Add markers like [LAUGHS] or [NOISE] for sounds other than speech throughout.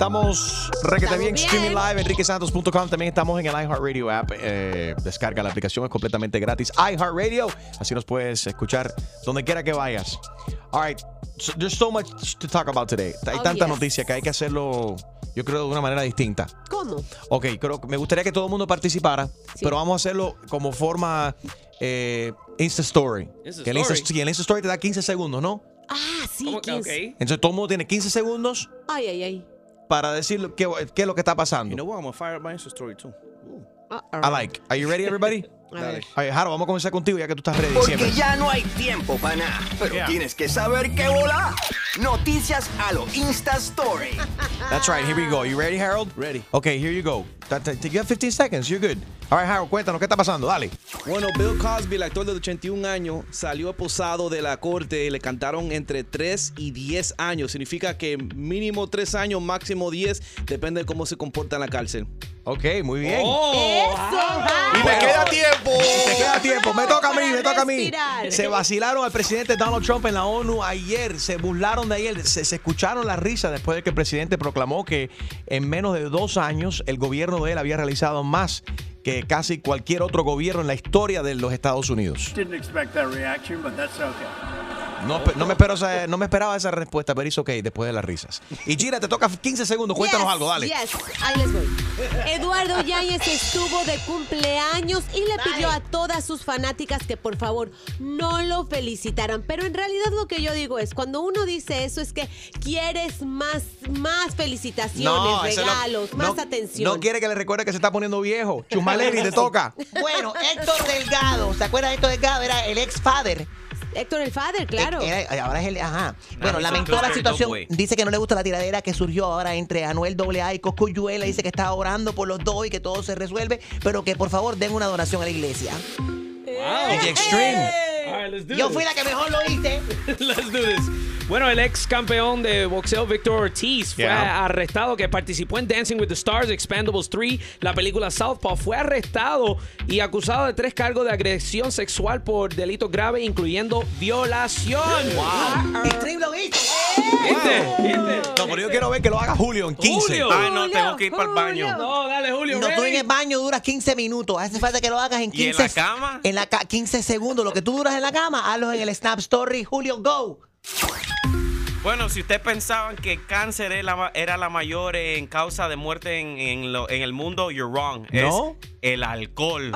Estamos requete bien, streaming live, enriquesantos.com. También estamos en el iHeartRadio app. Eh, descarga la aplicación, es completamente gratis. iHeartRadio, así nos puedes escuchar donde quiera que vayas. All right, so there's so much to talk about today. Hay Oh, tanta yes. noticia que hay que hacerlo, yo creo, de una manera distinta. ¿Cómo? Ok, creo que me gustaría que todo el mundo participara, pero vamos a hacerlo como forma eh, Insta Story. Insta Que el Insta, Story. sí, el Insta Story te da 15 segundos, ¿no? Ah, sí. ¿Cómo que? 15. Ok. Entonces todo el mundo tiene 15 segundos Ay, ay, ay. Para decir lo- qué, qué es lo que está pasando. You know what? I'm gonna fire up my Insta story too. Ah, I like. Are you ready, everybody? [LAUGHS] A ver. All right, Jaro, vamos a comenzar contigo ya que tú estás ready Porque siempre. ya no hay tiempo para nada. Pero Yeah. tienes que saber qué volar. Noticias a lo Insta Story. That's right. Here we go. You ready, Harold? Ready. Okay, here you go. You have 15 seconds. You're good. All right, Harold, cuéntanos qué está pasando. Dale. Bueno, Bill Cosby, el actor de 81 años, salió posado de la corte y le cantaron entre 3 y 10 años. Significa que mínimo 3 años, máximo 10, depende de cómo se comporta en la cárcel. Ok, muy bien. Eso, Y me queda tiempo. [LAUGHS] Me queda tiempo. Me toca a mí, me toca a mí. Se vacilaron al presidente Donald Trump en la ONU ayer. Se burlaron de ayer. Se, se escucharon las risas después de que el presidente proclamó que en menos de dos años el gobierno de él había realizado más que casi cualquier otro gobierno en la historia de los Estados Unidos. No, no me, espero esa- no me esperaba esa respuesta, pero es ok después de las risas. Y Gina, te toca 15 segundos. Cuéntanos Yes, algo, dale. yes. Ahí les voy. Eduardo Yáñez estuvo de cumpleaños y le pidió a todas sus fanáticas que por favor no lo felicitaran. Pero en realidad lo que yo digo es, cuando uno dice eso es que quieres más, más felicitaciones, regalos, no- más atención. No quiere que le recuerde que se está poniendo viejo. Chumaleri, te [LAUGHS] toca. Bueno, Héctor Delgado, ¿se acuerdan de Héctor Delgado? Era el ex father. Héctor el Father, claro. Era- ahora es el. Ajá. Bueno, lamentó la situación. Dice que no le gusta la tiradera que surgió ahora entre Anuel AA y Coscuyuela. Dice que está orando por los dos y que todo se resuelve, pero que por favor den una donación a la iglesia. Extreme. All right, let's do Yo this. fui la que mejor lo hice. [LAUGHS] Let's do this. Bueno, el ex campeón de boxeo Victor Ortiz fue Yeah. arrestado que participó en Dancing with the Stars, Expandables 3, la película Southpaw. Fue arrestado y acusado de tres cargos de agresión sexual por delitos graves, incluyendo violación. ¿Viste? ¿Viste? No, pero yo quiero ver que lo haga Julio en 15. Julio. Ay, no, tengo que ir para el baño. No, dale, Julio. No, tú ready? en el baño duras 15 minutos. Hace falta que lo hagas en ¿Y en 15 la cama? En la ca- 15 segundos. Lo que tú duras en la cama, hazlo en el Snap Story. Julio, go. Bueno, si ustedes pensaban que el cáncer era la, era la mayor en causa de muerte en, en lo- en el mundo, you're wrong. ¿No? Es el alcohol.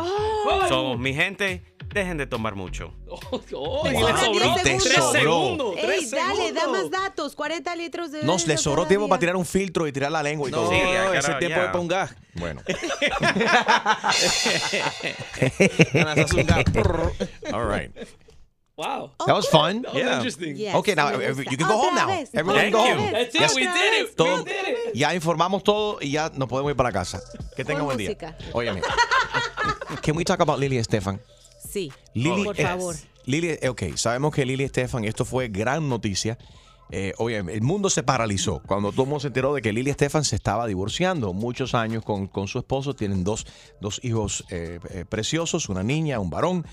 So, mi gente, dejen de tomar mucho. Oh, y Te le sobran sobró 10 tres segundos. segundos. Ey, tres dale, da más datos. 40 litros de Nos le sobró tiempo día. para tirar un filtro y tirar la lengua y No, todo. Sí, ya, ese tiempo ya. [LAUGHS] de pongas. Bueno. [LAUGHS] All right. Wow. That was fun. That was Yeah. interesting. Yes, Okay, now you can go home now. vez. Everyone Thank go you. home. That's it, Yes. we did it. Todo- We did it. Ya informamos todo y ya nos podemos ir para la casa. Que tengan Con buen día. Óyeme. Can we talk about Lily Estefan? Sí, Lily, por eh, favor. Lily, ok, sabemos que Lily Estefan, esto fue gran noticia. Eh, oye, el mundo se paralizó cuando todo el mundo se enteró de que Lily Estefan se estaba divorciando muchos años con, con su esposo. Tienen dos, dos hijos eh, eh, preciosos, una niña, un varón.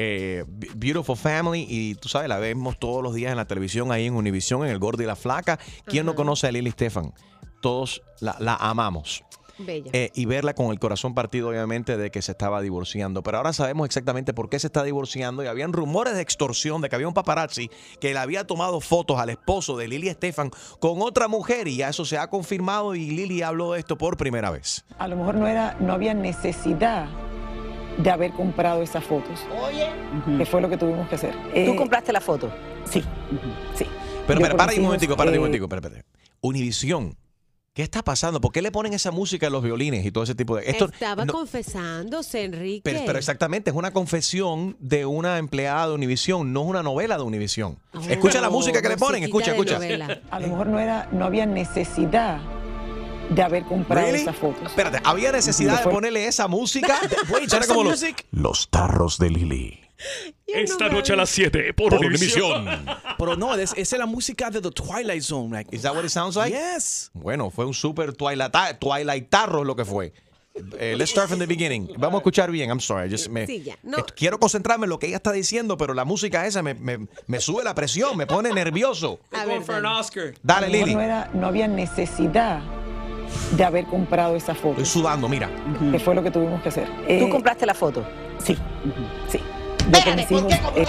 Eh, beautiful family y tú sabes, la vemos todos los días en la televisión ahí en Univision, en El Gordo y la Flaca. ¿Quién no conoce a Lily Estefan? Todos la, la amamos. Bella. Eh, y verla con el corazón partido, obviamente, de que se estaba divorciando. Pero ahora sabemos exactamente por qué se está divorciando. Y habían rumores de extorsión, de que había un paparazzi que le había tomado fotos al esposo de Lili Estefan con otra mujer. Y ya eso se ha confirmado. Y Lili habló de esto por primera vez. a lo mejor no era, no había necesidad de haber comprado esas fotos, Oye. que fue lo que tuvimos que hacer. ¿Tú Eh, compraste la foto? Sí, sí. Pero, pero, para un momentico, para un eh, momentico, espérate, espérate. Univisión. ¿Qué está pasando? ¿Por qué le ponen esa música a los violines y todo ese tipo de... Esto, Estaba no- confesándose, Enrique. pero, pero exactamente, es una confesión de una empleada de Univisión, no es una novela de Univisión. Oh, escucha la música que le ponen, escucha, escucha. novela. A lo mejor no era, no había necesidad de haber comprado Really? esas fotos. Espérate, ¿había necesidad de ponerle esa música? [LAUGHS] Wait, Era como the los, music? los tarros de Lili. Esta noche a las 7 por, Por. [LAUGHS] Pero no, es- esa es la música de The Twilight Zone. Like, Is that what it sounds like? Yes. Bueno, fue un super twilight, twilightarro lo que fue. Eh, let's start from the beginning. Vamos a escuchar bien. I'm sorry. Just me- Sí, ya. No. eh, Quiero concentrarme en lo que ella está diciendo, pero la música esa me, me- me sube la presión, me pone nervioso. A ver, for an. Oscar. Dale, Lili. No, era- no había necesidad de haber comprado esa foto. Estoy sudando, mira. Que fue lo que tuvimos que hacer. ¿Tú Eh, compraste la foto? Sí, sí. Yo con mis hijos, eh,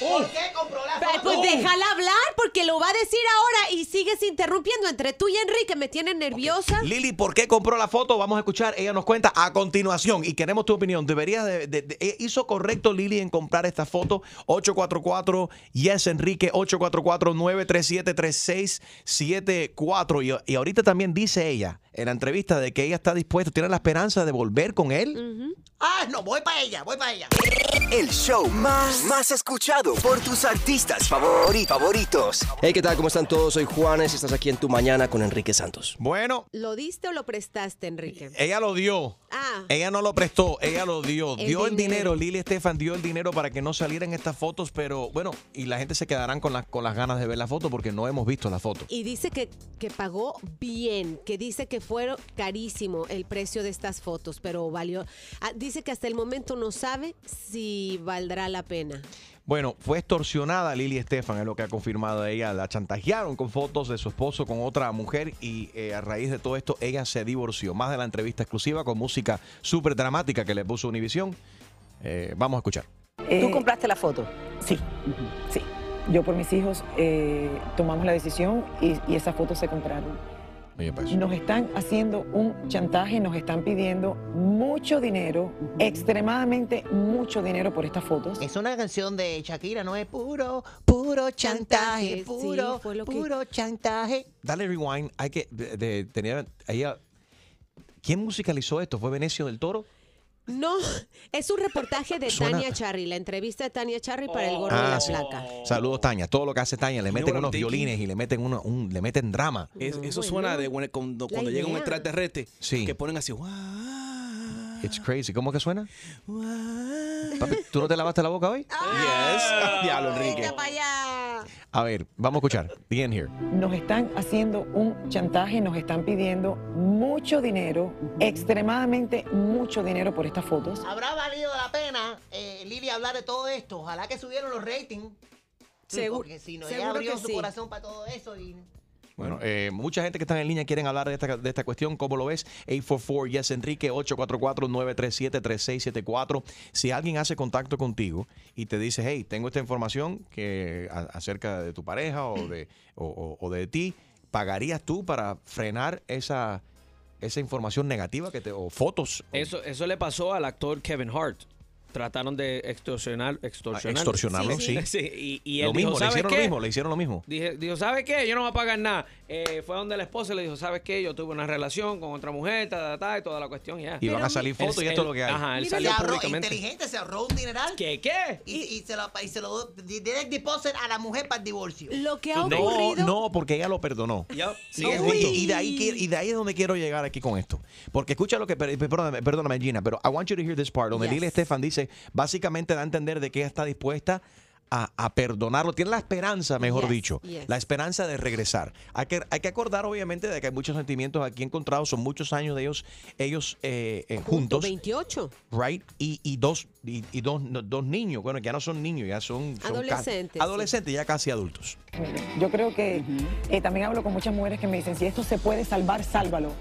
¿Por qué compró la Pero, Pues déjala hablar porque lo va a decir ahora y sigues interrumpiendo entre tú y Enrique. Me tiene nerviosa. Lili, ¿por qué compró la foto? Vamos a escuchar. Ella nos cuenta a continuación y queremos tu opinión. ¿Debería de, de- de- eh, ¿Hizo correcto Lili en comprar esta foto? 844 Yes Enrique 844-937-3674. Y, y ahorita también dice ella en la entrevista de que ella está dispuesta, tiene la esperanza de volver con él. Ah, no, voy para ella, voy para ella. El show más, más escuchado por tus artistas favori- favoritos. Hey, ¿qué tal? ¿Cómo están todos? Soy Juanes y estás aquí en Tu Mañana con Enrique Santos. Bueno, ¿Lo diste o lo prestaste, Enrique? ella lo dio. Ah. Ella no lo prestó, ella lo dio. El dio el dinero. dinero, Lili Estefan dio el dinero para que no salieran estas fotos, pero bueno, y la gente se quedarán con las, con las ganas de ver la foto porque no hemos visto la foto. Y dice que, que pagó bien, que dice que fue carísimo el precio de estas fotos, pero valió. Ah, dice que hasta el momento no sabe si valdrá la pena. Bueno, fue extorsionada Lili Estefan, es lo que ha confirmado ella. La chantajearon con fotos de su esposo con otra mujer y eh, a raíz de todo esto ella se divorció. Más de la entrevista exclusiva con música súper dramática que le puso Univisión. Eh, vamos a escuchar. eh, ¿Tú compraste la foto? Sí, sí. Yo por mis hijos eh, tomamos la decisión y, y esas fotos se compraron. Oye, pues. Nos están haciendo un chantaje, nos están pidiendo mucho dinero, extremadamente mucho dinero por estas fotos. Es una canción de Shakira, no es puro, puro chantaje, Chantaje, sí, puro, fue lo que- puro chantaje. Dale rewind. Hay que de, de- tenía ella. ¿Quién musicalizó esto? ¿Fue Venecio del Toro? No, es un reportaje de Suena- Tania Charry, la entrevista de Tania Charry para el gorro de Ah, la sí. placa. Saludos, Tania. Todo lo que hace Tania, le meten what I'm unos thinking? violines y le meten uno, un, le meten drama. Es- eso suena de cuando, cuando llega un idea. extraterrestre Sí. que ponen así. "Wow, It's crazy. ¿Cómo que suena? wow". Papi, ¿tú no te lavaste la boca hoy? Yes. Diablo, Enrique. Venga para allá. A ver, vamos a escuchar. The end here. Nos están haciendo un chantaje, nos están pidiendo mucho dinero, extremadamente mucho dinero por estas fotos. ¿Habrá valido la pena, eh, Lili, hablar de todo esto? Ojalá que subieron los ratings. Seguro- Porque si no, seguro ella abrió que su sí. corazón para todo eso y... Bueno, eh, mucha gente que está en línea quieren hablar de esta, de esta cuestión. ¿Cómo lo ves? 844 Yes Enrique 844-937-3674. Si alguien hace contacto contigo y te dice, hey, tengo esta información que a- acerca de tu pareja o de, o, o- o de ti, ¿pagarías tú para frenar esa, esa información negativa que te, o fotos? Eso, eso le pasó al actor Kevin Hart. Trataron de extorsionar, extorsionar. extorsionarlo, sí. y, y él lo dijo, mismo, le ¿sabes hicieron qué? lo mismo, le hicieron lo mismo. Dije, dijo, ¿sabes qué? Yo no voy a pagar nada. Eh, fue donde la esposa le dijo, ¿sabes qué? Yo tuve una relación con otra mujer, ta, ta, ta, y toda la cuestión, ya. Y van a salir fotos y esto es lo que hay. Ajá, él Se salió ahorró, públicamente. inteligente, se ahorró un dineral. ¿Qué, qué? Y, y se lo, y se lo direct deposit a la mujer para el divorcio. Lo que ha No, ocurrido. no, porque ella lo perdonó. Sí, justo. Y de, ahí, y de ahí es donde quiero llegar aquí con esto. Porque escucha lo que, per- perdóname, perdóname Gina, pero I want you to hear this part, donde Yes. Lili Estefan dice, básicamente da a entender de que ella está dispuesta a, a perdonarlo. Tiene la esperanza, mejor Yes, dicho, yes. la esperanza de regresar. Hay que, hay que acordar, obviamente, de que hay muchos sentimientos aquí encontrados, son muchos años de ellos, ellos eh, eh, juntos. 28. Right? Y, y dos, y, y dos, no, dos niños, bueno, ya no son niños, ya son, Adolescentes, sí. adolescentes, ya casi adultos. Yo creo que eh, también hablo con muchas mujeres que me dicen, si esto se puede salvar, sálvalo.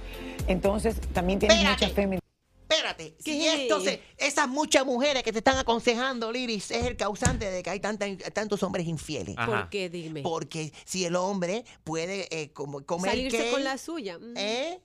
Entonces, también tienes Espérate. mucha fe. Espérate, si se, esas muchas mujeres que te están aconsejando, Liris, es el causante de que hay tanta- tantos hombres infieles. Ajá. ¿Por qué? Dime. Porque si el hombre puede eh, como- comer Salirse cake, con la suya. Mm. ¿eh?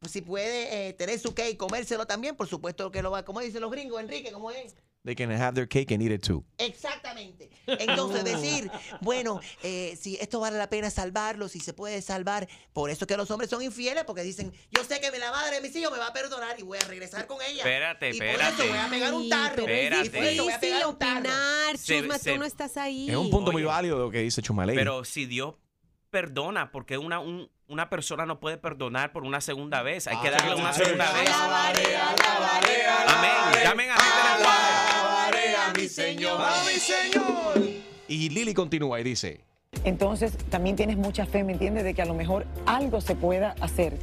Pues si puede eh, tener su cake y comérselo también, por supuesto que lo va, como dicen los gringos, Enrique, ¿cómo es? They can have their cake and eat it too. Exactamente. Entonces decir, [LAUGHS] bueno, eh, si esto vale la pena salvarlo, si se puede salvar, por eso que los hombres son infieles, porque dicen, yo sé que la madre de mis hijos me va a perdonar y voy a regresar con ella. Espérate, y por espérate. eso voy a pegar un tarro. Espérate. Y por eso voy a difícil pegar un tarro. opinar. Se- Chusma, se- tú no estás ahí. Es un punto muy válido lo que dice Chumaley. Pero si Dios perdona, porque una, un- una persona no puede perdonar por una segunda vez. Hay que darle una segunda vez. Mi Señor. ¡A mi Señor! Y Lili continúa y dice, Entonces también tienes mucha fe, ¿me entiendes? De que a lo mejor algo se pueda hacer.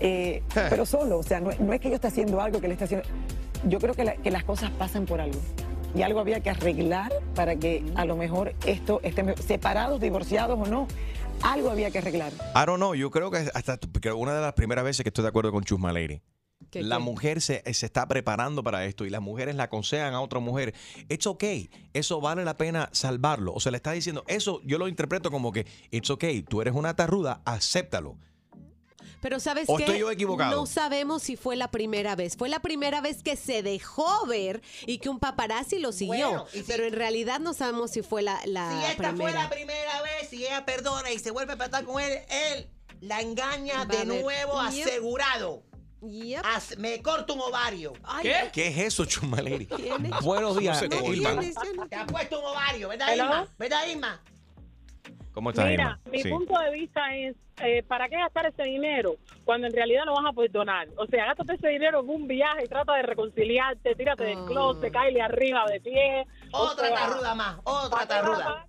Eh, [LAUGHS] pero solo, o sea, no, no es que yo esté haciendo algo que le esté haciendo. Yo creo que, la- que las cosas pasan por algo. Y algo había que arreglar para que a lo mejor esto esté mejor. separados, divorciados o no, algo había que arreglar. I don't know, yo creo que hasta una de las primeras veces que estoy de acuerdo con Chusma Lady. ¿Qué, La qué? mujer se, se está preparando para esto y las mujeres la aconsejan a otra mujer. It's okay. Eso vale la pena salvarlo. O sea, le está diciendo, eso yo lo interpreto como que, it's okay. Tú eres una tarruda, acéptalo. Pero ¿sabes estoy yo equivocado? No sabemos si fue la primera vez. Fue la primera vez que se dejó ver y que un paparazzi lo siguió. Bueno, y si- Pero en realidad no sabemos si fue la, la Si esta fue la primera vez, si ella perdona y se vuelve a tratar con él, él la engaña Va de nuevo asegurado. Yep. As- me corto un ovario. Ay, ¿Qué? ¿Qué es eso? ¿Tiene? Buenos días, No se eh, corta. Irma. tienes, ya no- Te ha puesto un ovario, ¿verdad, Hello. Irma? ¿Verdad, Irma? ¿Cómo estás, Mira, Irma? mi Sí. punto de vista es, eh, ¿para qué gastar ese dinero cuando en realidad no vas a perdonar? O sea, gástate ese dinero en un viaje y trata de reconciliarte, tírate del Ah. closet, cáele arriba de pie. O Otra sea, tarruda más, otra ¿para qué vas tarruda.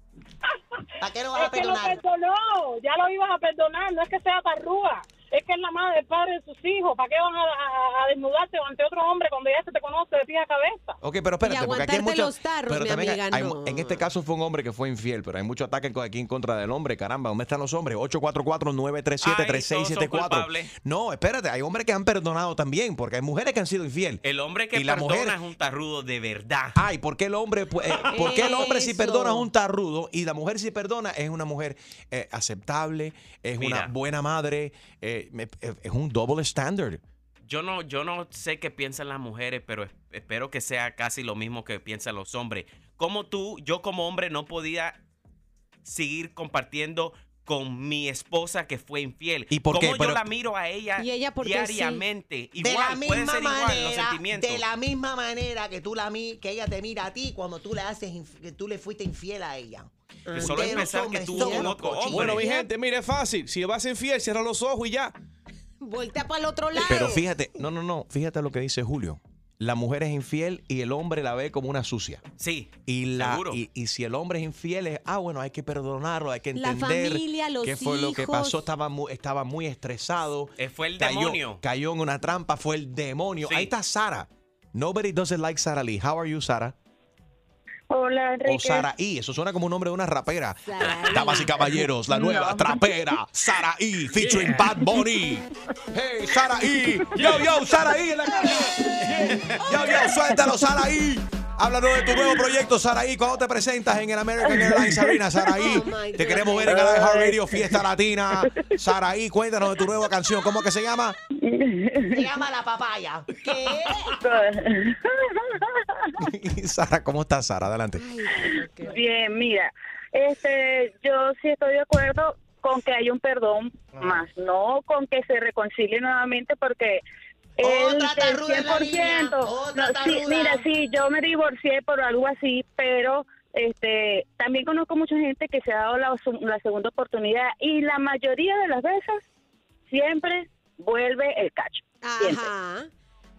¿Para qué no [LAUGHS] vas Es a que lo perdonar? perdonó, ya lo ibas a perdonar, no es que sea tarrúa, es que es la madre, el padre de sus hijos, ¿para qué van a, a- a desnudarte ante otro hombre cuando ya se te conoce de pie a cabeza? Ok, pero espérate, Y porque aquí hay aguantarte mucho. los tarros, pero mi también hay- amiga, hay- no. en este caso fue un hombre que fue infiel, pero hay mucho ataque aquí en contra del hombre. Caramba, ¿dónde están los hombres? 844-937-3674. culpables. No, espérate, hay hombres que han perdonado también, porque hay mujeres que han sido infiel. El hombre que Y la perdona mujer- es un tarrudo de verdad. Ay, ¿por qué el hombre, eh, [LAUGHS] ¿por qué el hombre si perdona es un tarrudo y la mujer si perdona es una mujer eh, aceptable, es una buena madre, eh, eh, es un double standard? Yo no, yo no sé qué piensan las mujeres, pero es- espero que sea casi lo mismo que piensan los hombres. Como tú, yo como hombre no podía seguir compartiendo con mi esposa que fue infiel. ¿Y por qué? Como Pero- yo la miro a ella, ¿Y ella por qué sí? diariamente. de la Igual, puede misma ser igual los manera, sentimientos. de la misma manera que tú la que ella te mira a ti cuando tú le haces que tú le fuiste infiel a ella. Que solo es pensar que hombre. Bueno, mi gente, mire, es fácil. Si vas infiel, cierra los ojos y ya. Voltea para el otro lado. Pero fíjate, no, no, no, fíjate lo que dice Julio. La mujer es infiel y el hombre la ve como una sucia. Sí, Y, la, seguro. y, y si el hombre es infiel, es, ah, bueno, hay que perdonarlo, hay que La entender familia, los qué fue lo que pasó. Estaba muy, estaba muy estresado. Eh, fue el cayó, demonio. Cayó en una trampa, fue el demonio. Sí. Ahí está Sara. Nobody doesn't like Sara Lee. How are you, Sara? Hola, Enrique. O Sara E. Eso suena como un nombre de una rapera. Damas y caballeros, la nueva No. trapera, Sara E. featuring Bad Bunny. Hey, Sara E. Yo, yo, Sara E. en la casa. Yo, yo, suéltalo, Sara E. Háblanos de tu nuevo proyecto, Saraí. ¿Cuándo te presentas en el American Airlines Arena, Saraí? Oh, te queremos ver en la iHeartRadio Fiesta Latina. Saraí, cuéntanos de tu nueva canción. ¿Cómo que se llama? Se llama la papaya. ¿Qué? [LAUGHS] Sara, ¿cómo estás, Sara? Adelante. Bien, mira, este, yo sí estoy de acuerdo con que haya un perdón, más no con que se reconcilie nuevamente porque el Otra del tarruda en la línea, 100%, otra no, sí, mira, sí, yo me divorcié por algo así, pero este, también conozco mucha gente que se ha dado la, la segunda oportunidad y la mayoría de las veces siempre vuelve el cacho. Ajá.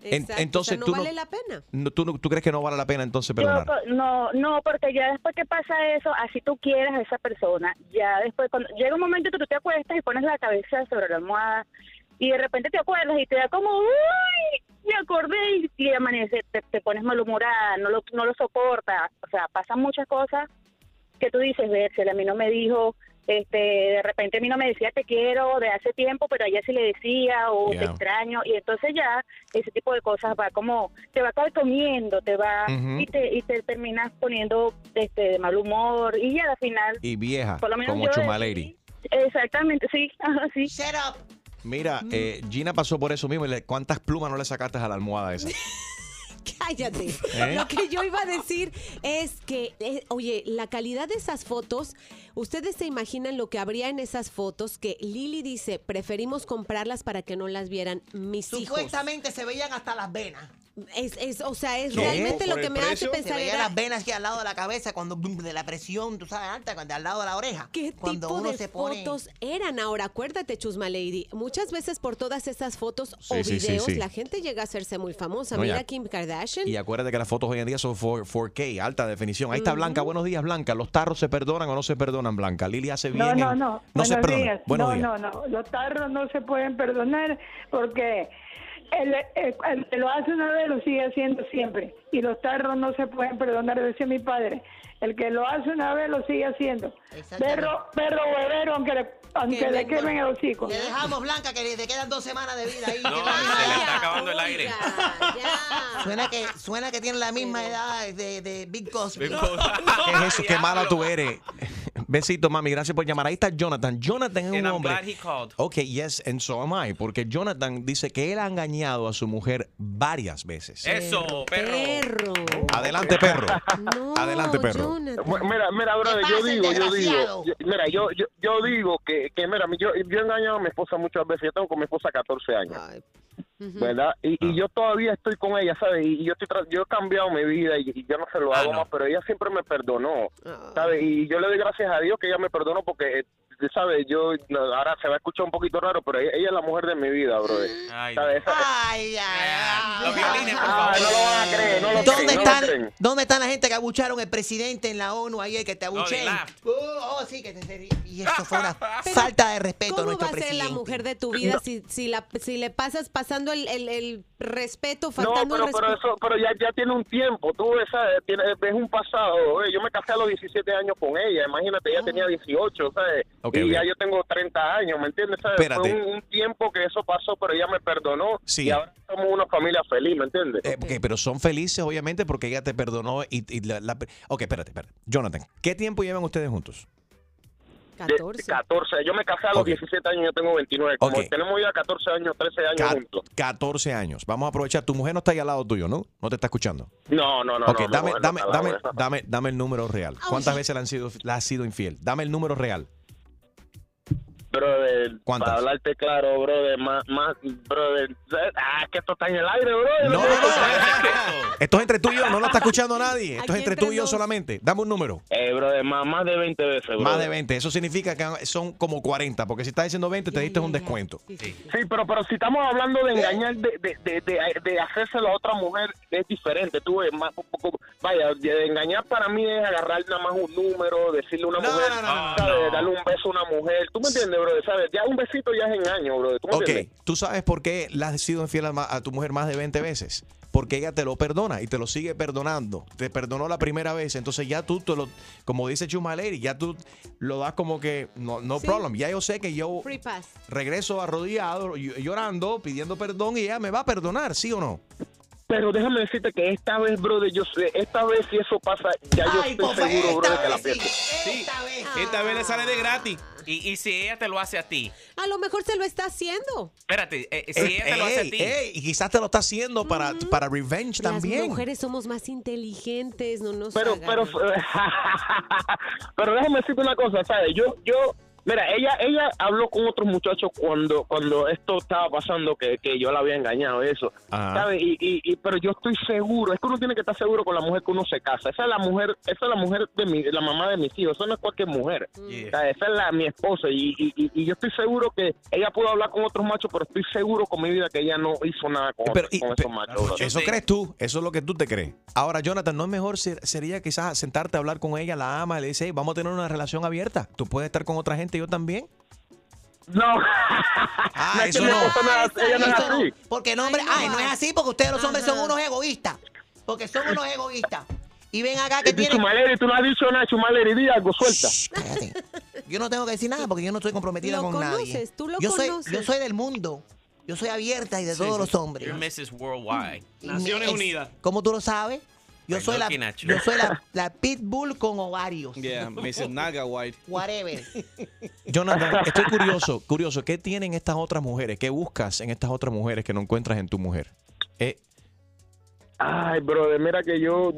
En- entonces o sea, no tú no- vale la pena. No, ¿Tú, no- ¿Tú crees que no vale la pena entonces perdonar? no, no, porque ya después que pasa eso, así tú quieres a esa persona, ya después, cuando llega un momento que tú te acuestas y pones la cabeza sobre la almohada y de repente te acuerdas y te da como, uy, me acordé y, y amanece, te, te pones malhumorada, no lo, no lo soportas, o sea, pasan muchas cosas que tú dices, ver, si a mí no me dijo, este, de repente a mí no me decía te quiero de hace tiempo, pero a ella sí le decía o te Yeah. extraño y entonces ya ese tipo de cosas va como te va comiendo, te va y te y te terminas poniendo este de mal humor y ya al final Y vieja, por lo menos como yo Chuma decidí- Lady. Exactamente, sí, [LAUGHS] ajá, sí. Shut up. Mira, Mm. eh, Gina pasó por eso mismo. y le- ¿Cuántas plumas no le sacaste a la almohada esa? [LAUGHS] Cállate. ¿Eh? Lo que yo iba a decir es que, eh, oye, la calidad de esas fotos, ustedes se imaginan lo que habría en esas fotos que Lili dice, preferimos comprarlas para que no las vieran mis hijos. Supuestamente se veían hasta las venas. Es, es, o sea, es ¿Qué? realmente lo ¿Por que me hace precio? pensar Se veía era las venas aquí al lado de la cabeza cuando de la presión, tú sabes, alta, cuando al lado de la oreja. ¿Qué cuando tipo uno de se pone fotos eran ahora? Acuérdate, Chusma Lady. Muchas veces por todas esas fotos o Sí, sí, sí, videos sí. la gente llega a hacerse muy famosa. No, ya. Mira Kim Kardashian. Y acuérdate que las fotos hoy en día son 4, 4K, alta definición. Ahí está Blanca. Buenos días, Blanca. ¿Los tarros se perdonan o no se perdonan, Blanca? Lili hace bien. No, no, en- no. No se Buenos perdonan. días. Buenos no, días. no, no. Los tarros no se pueden perdonar porque el, el- el que lo hace una vez lo sigue haciendo siempre. Y los tarros no se pueden perdonar, decía mi padre. El que lo hace una vez lo sigue haciendo. Perro, perro huevero, aunque le, aunque le quemen el hocico. Le dejamos Blanca que le quedan dos semanas de vida ahí. No, se le está acabando el aire. Suena que, suena que tiene la misma edad de, de Big Cosby. [LAUGHS] [LAUGHS] ¿Qué es eso? Qué mala tú eres. Besito, mami. Gracias por llamar. Ahí está Jonathan. Jonathan es un And I'm hombre. glad he called. Ok, yes, and so am I. Porque Jonathan dice que él ha engañado a su mujer varias veces. Eso, perro. Adelante, perro. Adelante, perro. Bu- Mira, mira, brother, yo digo, yo digo, yo- mira, yo, yo, yo digo que, que mira, yo, yo he engañado a mi esposa muchas veces, yo tengo con mi esposa 14 años, ¿verdad? Y, y yo todavía estoy con ella, ¿sabes? Y yo estoy tra- yo he cambiado mi vida y, y yo no se lo hago más, pero ella siempre me perdonó, ¿sabes? Y yo le doy gracias a Dios que ella me perdonó porque, eh, ¿sabes? Yo, no, ahora se va a escuchar un poquito raro, pero ella, ella es la mujer de mi vida, brother. Ay, Ay, ay, ay. Los violines, por Ah, no lo van a creer, no lo ¿Dónde creen, no lo están, creen. ¿Dónde están la gente que abucharon el presidente en la ONU ayer que te laughed. oh, oh, sí, que te, te- y eso fue una [LAUGHS] falta de respeto a ¿Cómo nuestro va a ser presidente. la mujer de tu vida si, si, la, si le pasas pasando el, el- el respeto, No, faltando pero, el pero respeto? eso, pero ya, ya tiene un tiempo, tú ves, ves un pasado, yo me casé a los 17 años con ella, imagínate, ella tenía 18, ¿sabes? Y ya yo tengo 30 años, ¿me entiendes? ¿sabes? Espérate. Fue un, un tiempo que eso pasó, pero ella me perdonó Sí. y ahora somos una familia feliz, ¿me entiendes? Eh, ok, pero son felices, obviamente, porque ella te perdonó y, y la, la- Ok, espérate, espérate. Jonathan, ¿qué tiempo llevan ustedes juntos? De- de 14, yo me casé a los 17 años, yo tengo 29, como Ok. tenemos ya 14 años, 13 años Ca- juntos. 14 años. Vamos a aprovechar. Tu mujer no está ahí al lado tuyo, ¿no? No te está escuchando. No, no, no. ok, no, dame, no dame, dame, dame, dame el número real. ¿Cuántas veces le han sido, le has sido infiel? Dame el número real. Brother, ¿Cuántas? para hablarte claro, brother, más, más, brother, ah, que esto está en el aire, brother. No, no, no. [LAUGHS] Esto es entre tú y yo, no lo está escuchando [LAUGHS] nadie. Esto es entre entre tú y yo solamente. Dame un número. Eh, brother, más, más de 20 veces, brother. Más de 20. Eso significa que son como 40, porque si estás diciendo 20, te diste un descuento. Sí, pero, pero si estamos hablando de engañar, de, de, de, de, de hacérselo a otra mujer, es diferente. Tú ves, más, un poco, vaya, de engañar para mí es agarrar nada más un número, decirle a una mujer. Darle un beso a una mujer. ¿Tú me entiendes, brother? ¿Sabes? Ya un besito ya es engaño, brother. ¿Tú Ok, entiendes? ¿tú sabes por qué le has sido infiel a, tu mujer más de 20 veces? Porque ella te lo perdona y te lo sigue perdonando. Te perdonó la primera vez, entonces ya tú, te lo, como dice Chumaleri, ya tú lo das como que no, no Sí. problem. Ya yo sé que yo Free pass. regreso arrodillado, ll- llorando, pidiendo perdón y ella me va a perdonar, ¿sí o no? Pero déjame decirte que esta vez, brother, yo sé, esta vez si eso pasa, ya yo Ay, estoy papá, seguro, brother, que la pierdo. Sí. Esta vez. Esta vez le sale de gratis. Y, y si ella te lo hace a ti. A lo mejor se lo está haciendo. Espérate, eh, si Ey, ella te lo hace a ti. ey, y quizás te lo está haciendo para, para revenge Las también. mujeres somos más inteligentes, no nos Pero, pero, [LAUGHS] pero déjame decirte una cosa, ¿sabes? Yo, yo, mira, ella, ella habló con otros muchachos cuando, cuando esto estaba pasando, que, que yo la había engañado, eso. ¿sabes? Y, y, y- pero yo estoy seguro, es que uno tiene que estar seguro con la mujer que uno se casa. Esa es la mujer, esa es la mujer de mi, la mamá de mis hijos, eso no es cualquier mujer. O sea, esa es la, mi esposa y, y, y- y yo estoy seguro que ella pudo hablar con otros machos, pero estoy seguro con mi vida que ella no hizo nada con, Pero, otros- y- con esos machos. Eso crees tú, eso es lo que tú te crees. Ahora, Jonathan, ¿no es mejor ser- sería quizás sentarte a hablar con ella, la ama, y le dice, "Hey, vamos a tener una relación abierta? Tú puedes estar con otra gente yo también. No. Ah, No, es eso no. esposa no es- ella no es Eso no, así. Porque no, hombre, ay, no es así porque ustedes los hombres son unos egoístas. Porque son unos egoístas. Y ven acá que tienen... Chumaleri, tú no has dicho nada, Chumaleri, di algo, suelta. Yo no tengo que decir nada porque yo no estoy comprometida Lo con nadie. conoces, tú lo yo soy, conoces. yo soy del mundo. Yo soy abierta y de Sí, todos sí. los hombres. You're Mrs. Worldwide. Y me- ¿Cómo tú lo sabes? Yo soy la, yo soy la, la pitbull con ovarios. Yeah, Mrs. Naga White. Whatever. [LAUGHS] Jonathan, estoy curioso, curioso, ¿qué tienen estas otras mujeres? ¿Qué buscas en estas otras mujeres que no encuentras en tu mujer? Eh, Ay, brother, mira que yo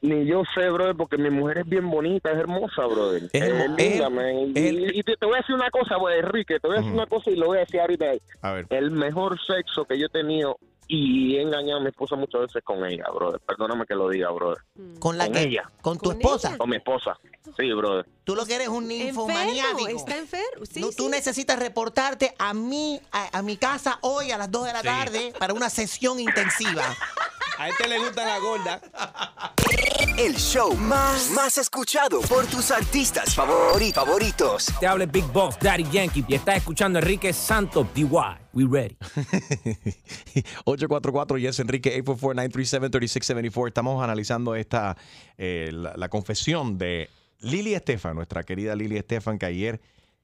ni yo sé, brother, porque mi mujer es bien bonita, es hermosa, brother. Es Es, man. Y, y te, te voy a decir una cosa, pues, Enrique, te voy a decir una cosa y lo voy a decir ahorita. A ver. El mejor sexo que yo he tenido y he engañado a mi esposa muchas veces con ella, brother. Perdóname que lo diga, brother. ¿Con la que? ella. ¿Con tu esposa? Con mi esposa. Sí, brother. Tú lo que eres un ninfomaniático. Enfermo, está enfermo. Sí, No, tú necesitas reportarte a mí, a, a mi casa hoy a las 2 de la Sí. tarde para una sesión intensiva. [LAUGHS] A este le gusta la gorda. El show más, más escuchado por tus artistas favori- favoritos. Te habla Big Boss, Daddy Yankee, y estás escuchando a Enrique Santos, DY. We ready. [LAUGHS] 844 Yes Enrique 844-937-3674. Estamos analizando esta eh, la, la confesión de Lili Estefan, nuestra querida Lili Estefan, que ayer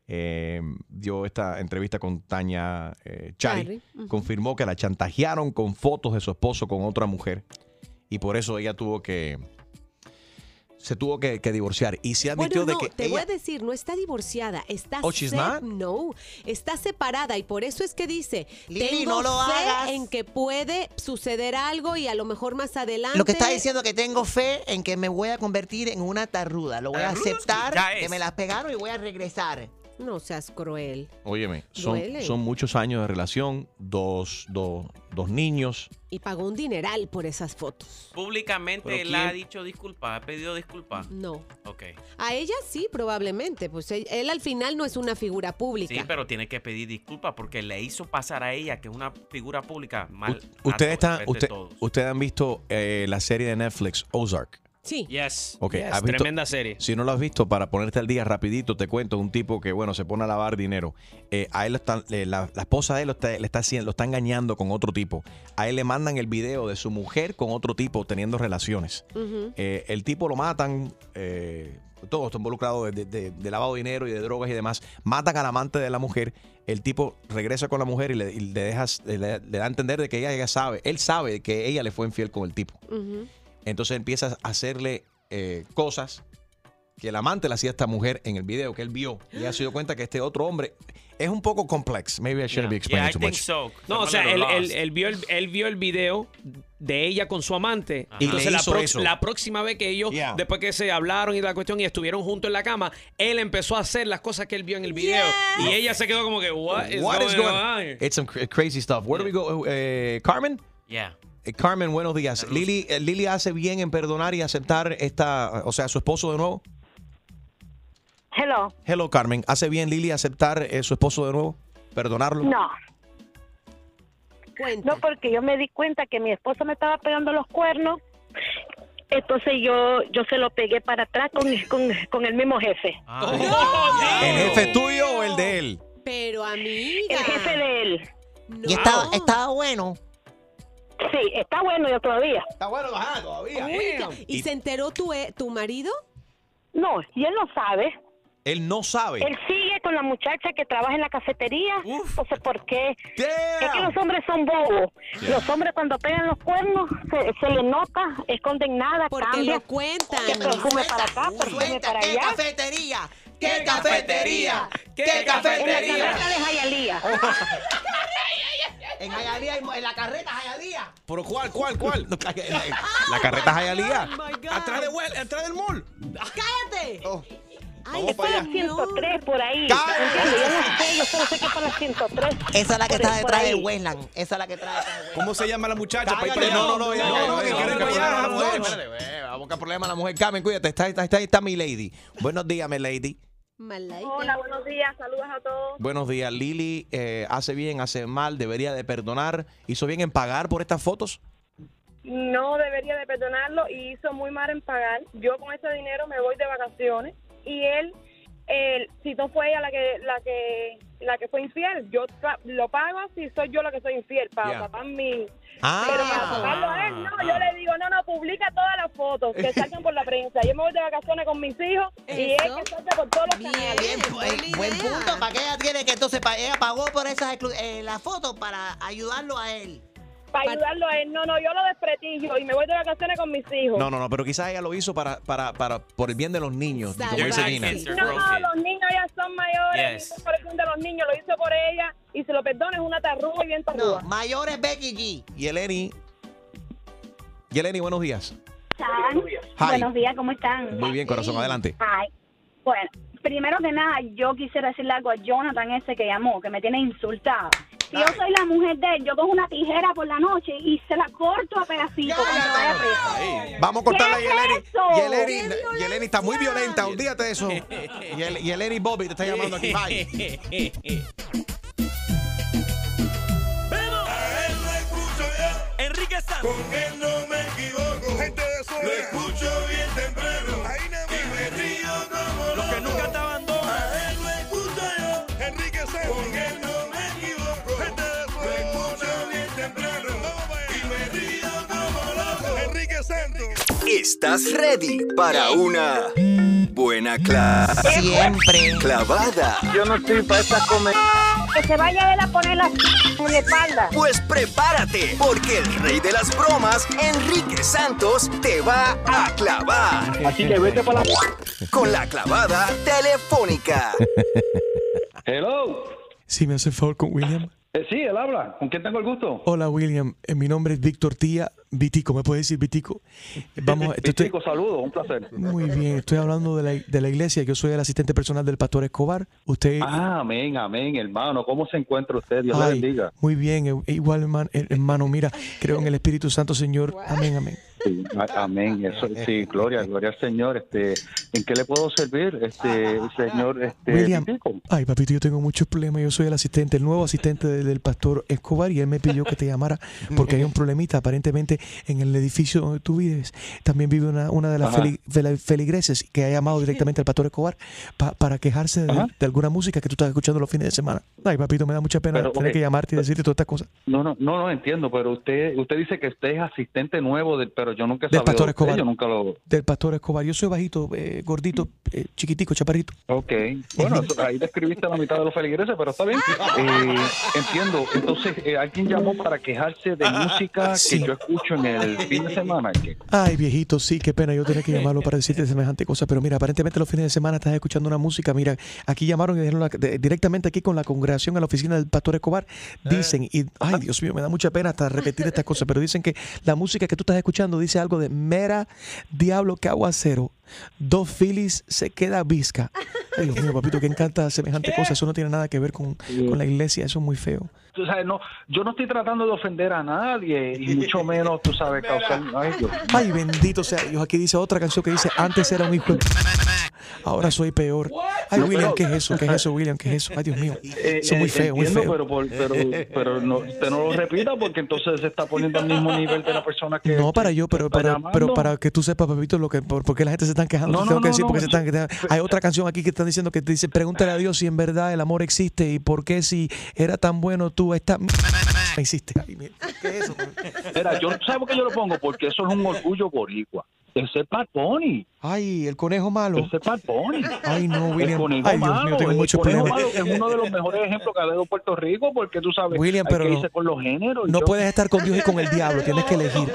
eh, dio esta entrevista con Tania eh, Chari. Confirmó que la chantajearon con fotos de su esposo con otra mujer y por eso ella tuvo que se tuvo que, que divorciar y se admitió Bueno, no, de que te voy a decir, no está divorciada, está Oh, she's sep- not? no, está separada y por eso es que dice, Lili, tengo no lo fe hagas. en que puede suceder algo y a lo mejor más adelante. Lo que está diciendo que tengo fe en que me voy a convertir en una tarruda. Lo voy a aceptar, que me las pegaron y voy a regresar. No seas cruel. Óyeme, son, Duele. son muchos años de relación, dos, dos, dos niños. Y pagó un dineral por esas fotos. Públicamente ¿Pero él ha dicho disculpas, ha pedido disculpas. No. Ok. A ella sí, probablemente. Pues él, él al final no es una figura pública. Sí, pero tiene que pedir disculpas porque le hizo pasar a ella, que es una figura pública, mal. Ustedes están, usted, todos. ustedes han visto eh, la serie de Netflix Ozark. Sí. Yes. Ok, Yes, ¿has visto? Tremenda serie. Si no lo has visto, para ponerte al día rapidito, te cuento un tipo que, bueno, se pone a lavar dinero. Eh, a él lo están- eh, la, la esposa de él lo está, le está haciendo, lo está engañando con otro tipo. A él le mandan el video de su mujer con otro tipo teniendo relaciones. Eh, el tipo lo matan, eh, todo está involucrado de, de- de- de lavado de dinero y de drogas y demás. Matan al amante de la mujer. El tipo regresa con la mujer y le, y le dejas- le- le da a entender de que ella, ella sabe, él sabe que ella le fue infiel con el tipo. Ujú. Entonces empieza a hacerle eh, cosas que el amante le hacía a esta mujer en el video que él vio. Y ella se dio cuenta que este otro hombre es un poco complex. Maybe I shouldn't be explaining too much. No, o sea, él, él- él vio el, él vio el video de ella con su amante. Y Entonces, le la, hizo prox- eso. la próxima vez que ellos, Yeah. después que se hablaron y la cuestión y estuvieron juntos en la cama, él empezó a hacer las cosas que él vio en el video. Y ella se quedó como que, what is What going, is going on? It's some cra- crazy stuff. Where do we go? Eh, Carmen? Yeah. Eh, Carmen, buenos días. Lili, eh, Lili hace bien en perdonar y aceptar esta, o sea, su esposo de nuevo. Hello. Hello, Carmen. ¿Hace bien Lili aceptar eh, su esposo de nuevo? ¿Perdonarlo? No. No, porque yo me di cuenta que mi esposo me estaba pegando los cuernos. Entonces yo yo se lo pegué para atrás con, con, con el mismo jefe. ¿El jefe tuyo o el de él? Pero amiga. El jefe de él. Y estaba, estaba bueno. Sí, está bueno yo todavía. Está bueno, todavía. Oiga, ¿Y, se enteró tu, e- tu marido? No, y él no sabe. Él no sabe. Él sigue con la muchacha que trabaja en la cafetería. No sé por qué. Es que los hombres son bobos. Los hombres cuando pegan los cuernos se, se les nota, esconden nada, Porque cambia. lo cuentan. Que perfume para acá, perfume para ¿Qué allá. cafetería? ¿Qué cafetería? ¿Qué En la cafetería? de Jayalía. [LAUGHS] En Jayalía, en la carreta Jayalía. ¿Pero cuál, cuál, cuál? La carreta Jayalía. Atrás, de, Wel- atrás del mall. ¡Cállate! Ay, es para la 103 por ahí. Yo no sé, yo solo sé que es para la 103. Esa es la que está detrás del Westland. Esa es la que está detrás del Westland. ¿Cómo se llama la muchacha? no, no, no, ya, no, que a la mujer. Espérate, ve, Va a buscar problema a la mujer. Carmen, cuídate. Está, está, está, está mi lady. Buenos días, mi lady. Hola, buenos días, saludos a todos. Buenos días. Lili eh, hace bien, hace mal, debería de perdonar. ¿Hizo bien en pagar por estas fotos? No debería de perdonarlo y hizo muy mal en pagar. Yo con ese dinero me voy de vacaciones y él, él si no fue ella la que la que la que fue infiel, yo lo pago si soy yo la que soy infiel para Yeah. tapar mi Ah. pero para taparlo a él, no, yo le digo, no, no, publica todas las fotos que [LAUGHS] salgan por la prensa. Yo me voy de vacaciones con mis hijos y él que salga por todos los canales. Bien, buen, buen punto. ¿Para qué ella tiene que entonces pa- ella pagó por esas exclu- eh, las fotos para ayudarlo a él? Para ayudarlo a él, no, no, yo lo desprestigio y me voy de vacaciones con mis hijos. No, no, no, pero quizás ella lo hizo para, para, para, por el bien de los niños, como dice Gina. No, los niños ya son mayores, Yes. por el bien de los niños, lo hizo por ella y se lo perdona es una tarruga y bien tarruga. Mayores Becky G. Y Eleni. Y Eleni, buenos días. Hi. Buenos días, ¿cómo están? Muy bien, corazón, adelante. Bueno, primero que nada, yo quisiera decirle algo a Jonathan ese que llamó, que me tiene insultada. Si yo soy la mujer de él, yo cojo una tijera por la noche y se la corto a pedacitos cuando vaya preso. Vamos a cortarla a ¿Qué es Yeleni. Yeleni, Yeleni está muy violenta. Olvídate de eso. Yel- Yeleni Bobby te está llamando aquí. Bye. Enrique Santos. Con no ¿Estás ready para una buena cla Siempre. clavada? Yo no estoy para esta comer. Que se vaya él a poner la en la espalda. Pues prepárate, porque el rey de las bromas, Enrique Santos, te va a clavar. Así que vete para la. Con la clavada telefónica. Hello. Sí, me hace favor con William. Eh, sí, él habla. ¿Con quién tengo el gusto? Hola, William. Eh, mi nombre es Víctor Tía Vitico. ¿Me puedes decir Vitico? [LAUGHS] Vamos, Chico, saludos, un placer. muy bien. Estoy hablando de la, de la iglesia. Yo soy el asistente personal del pastor Escobar. Usted. Ah, amén, amén, hermano. ¿Cómo se encuentra usted? Dios le Ay, bendiga. muy bien, eh, igual hermano, eh, hermano, mira, creo en el Espíritu Santo, Señor. Amén, amén. Sí, amén. [LAUGHS] Eso, sí, gloria, gloria al Señor. Este, ¿En qué le puedo servir, este, señor? Este, William, ay papito, yo tengo muchos problemas. Yo soy el asistente, el nuevo asistente de- del pastor Escobar y él me pidió que te llamara porque hay un problemita aparentemente en el edificio donde tú vives. También vive una, una de las feligreses que ha llamado directamente al pastor Escobar pa- para quejarse de, alguna música que tú estás escuchando los fines de semana. Ay papito, me da mucha pena Pero, tener que llamarte y decirte todas estas cosas. No, no, no, no entiendo, pero usted, usted dice que usted es asistente nuevo, del, pero yo nunca he Del pastor Escobar. yo nunca lo... Del pastor Escobar. Yo soy bajito, eh, gordito, eh, chiquitico, chaparrito. Ok, bueno, [LAUGHS] ahí describiste la mitad de los feligreses, pero está bien. Eh, entiendo, entonces, eh, alguien llamó para quejarse de música Sí. que yo escucho en el fin de semana. ¿qué? Ay, viejito, sí, qué pena yo tener que llamarlo para decirte [LAUGHS] semejante cosa, pero mira, aparentemente los fines de semana estás escuchando una música, mira, aquí llamaron y dijeron la- de- directamente aquí con la congregación a la oficina del pastor Escobar, dicen, y ay Dios mío, me da mucha pena hasta repetir estas cosas, pero dicen que la música que tú estás escuchando dice algo de mera diablo que aguacero, dos filis se queda visca. Ay Dios mío, papito, que encanta semejante cosa, eso no tiene nada que ver con, con la iglesia, eso es muy feo. Tú sabes, no, yo no estoy tratando de ofender a nadie, y mucho menos, tú sabes, causar... Ay, Dios. Ay, bendito sea Dios. Aquí dice otra canción que dice, antes era un hijo de... Ahora soy peor. Ay, No, William, pero- ¿qué es eso? ¿Qué es eso, William? ¿Qué es eso? Ay, Dios mío. Eh, es muy eh, feo, muy feo. Pero, por- pero, pero no, usted no lo repita porque entonces se está poniendo al mismo nivel de la persona que. No, para yo, pero, está pero, para que tú sepas, papito, lo que, por, por qué la gente se están quejando. No, Te tengo no, que decir porque se están quejando. Hay otra canción aquí que están diciendo que te dice, pregúntale a Dios si en verdad el amor existe y por qué si era tan bueno tú esta me hiciste. Ay, mira, ¿Qué es eso? Mira, yo, ¿sabes por qué yo lo pongo? Porque eso es un orgullo boricua. Ese es Bad Bunny. Ay, el conejo malo. Ese es Bad Bunny. Ay, no, El William. conejo Ay, Dios malo, mío, tengo el muchos conejo problemas. malo es uno de los mejores ejemplos que ha dado Puerto Rico porque tú sabes William, hay pero que irse con los géneros. No Yo- puedes estar con Dios y con el diablo, tienes que elegir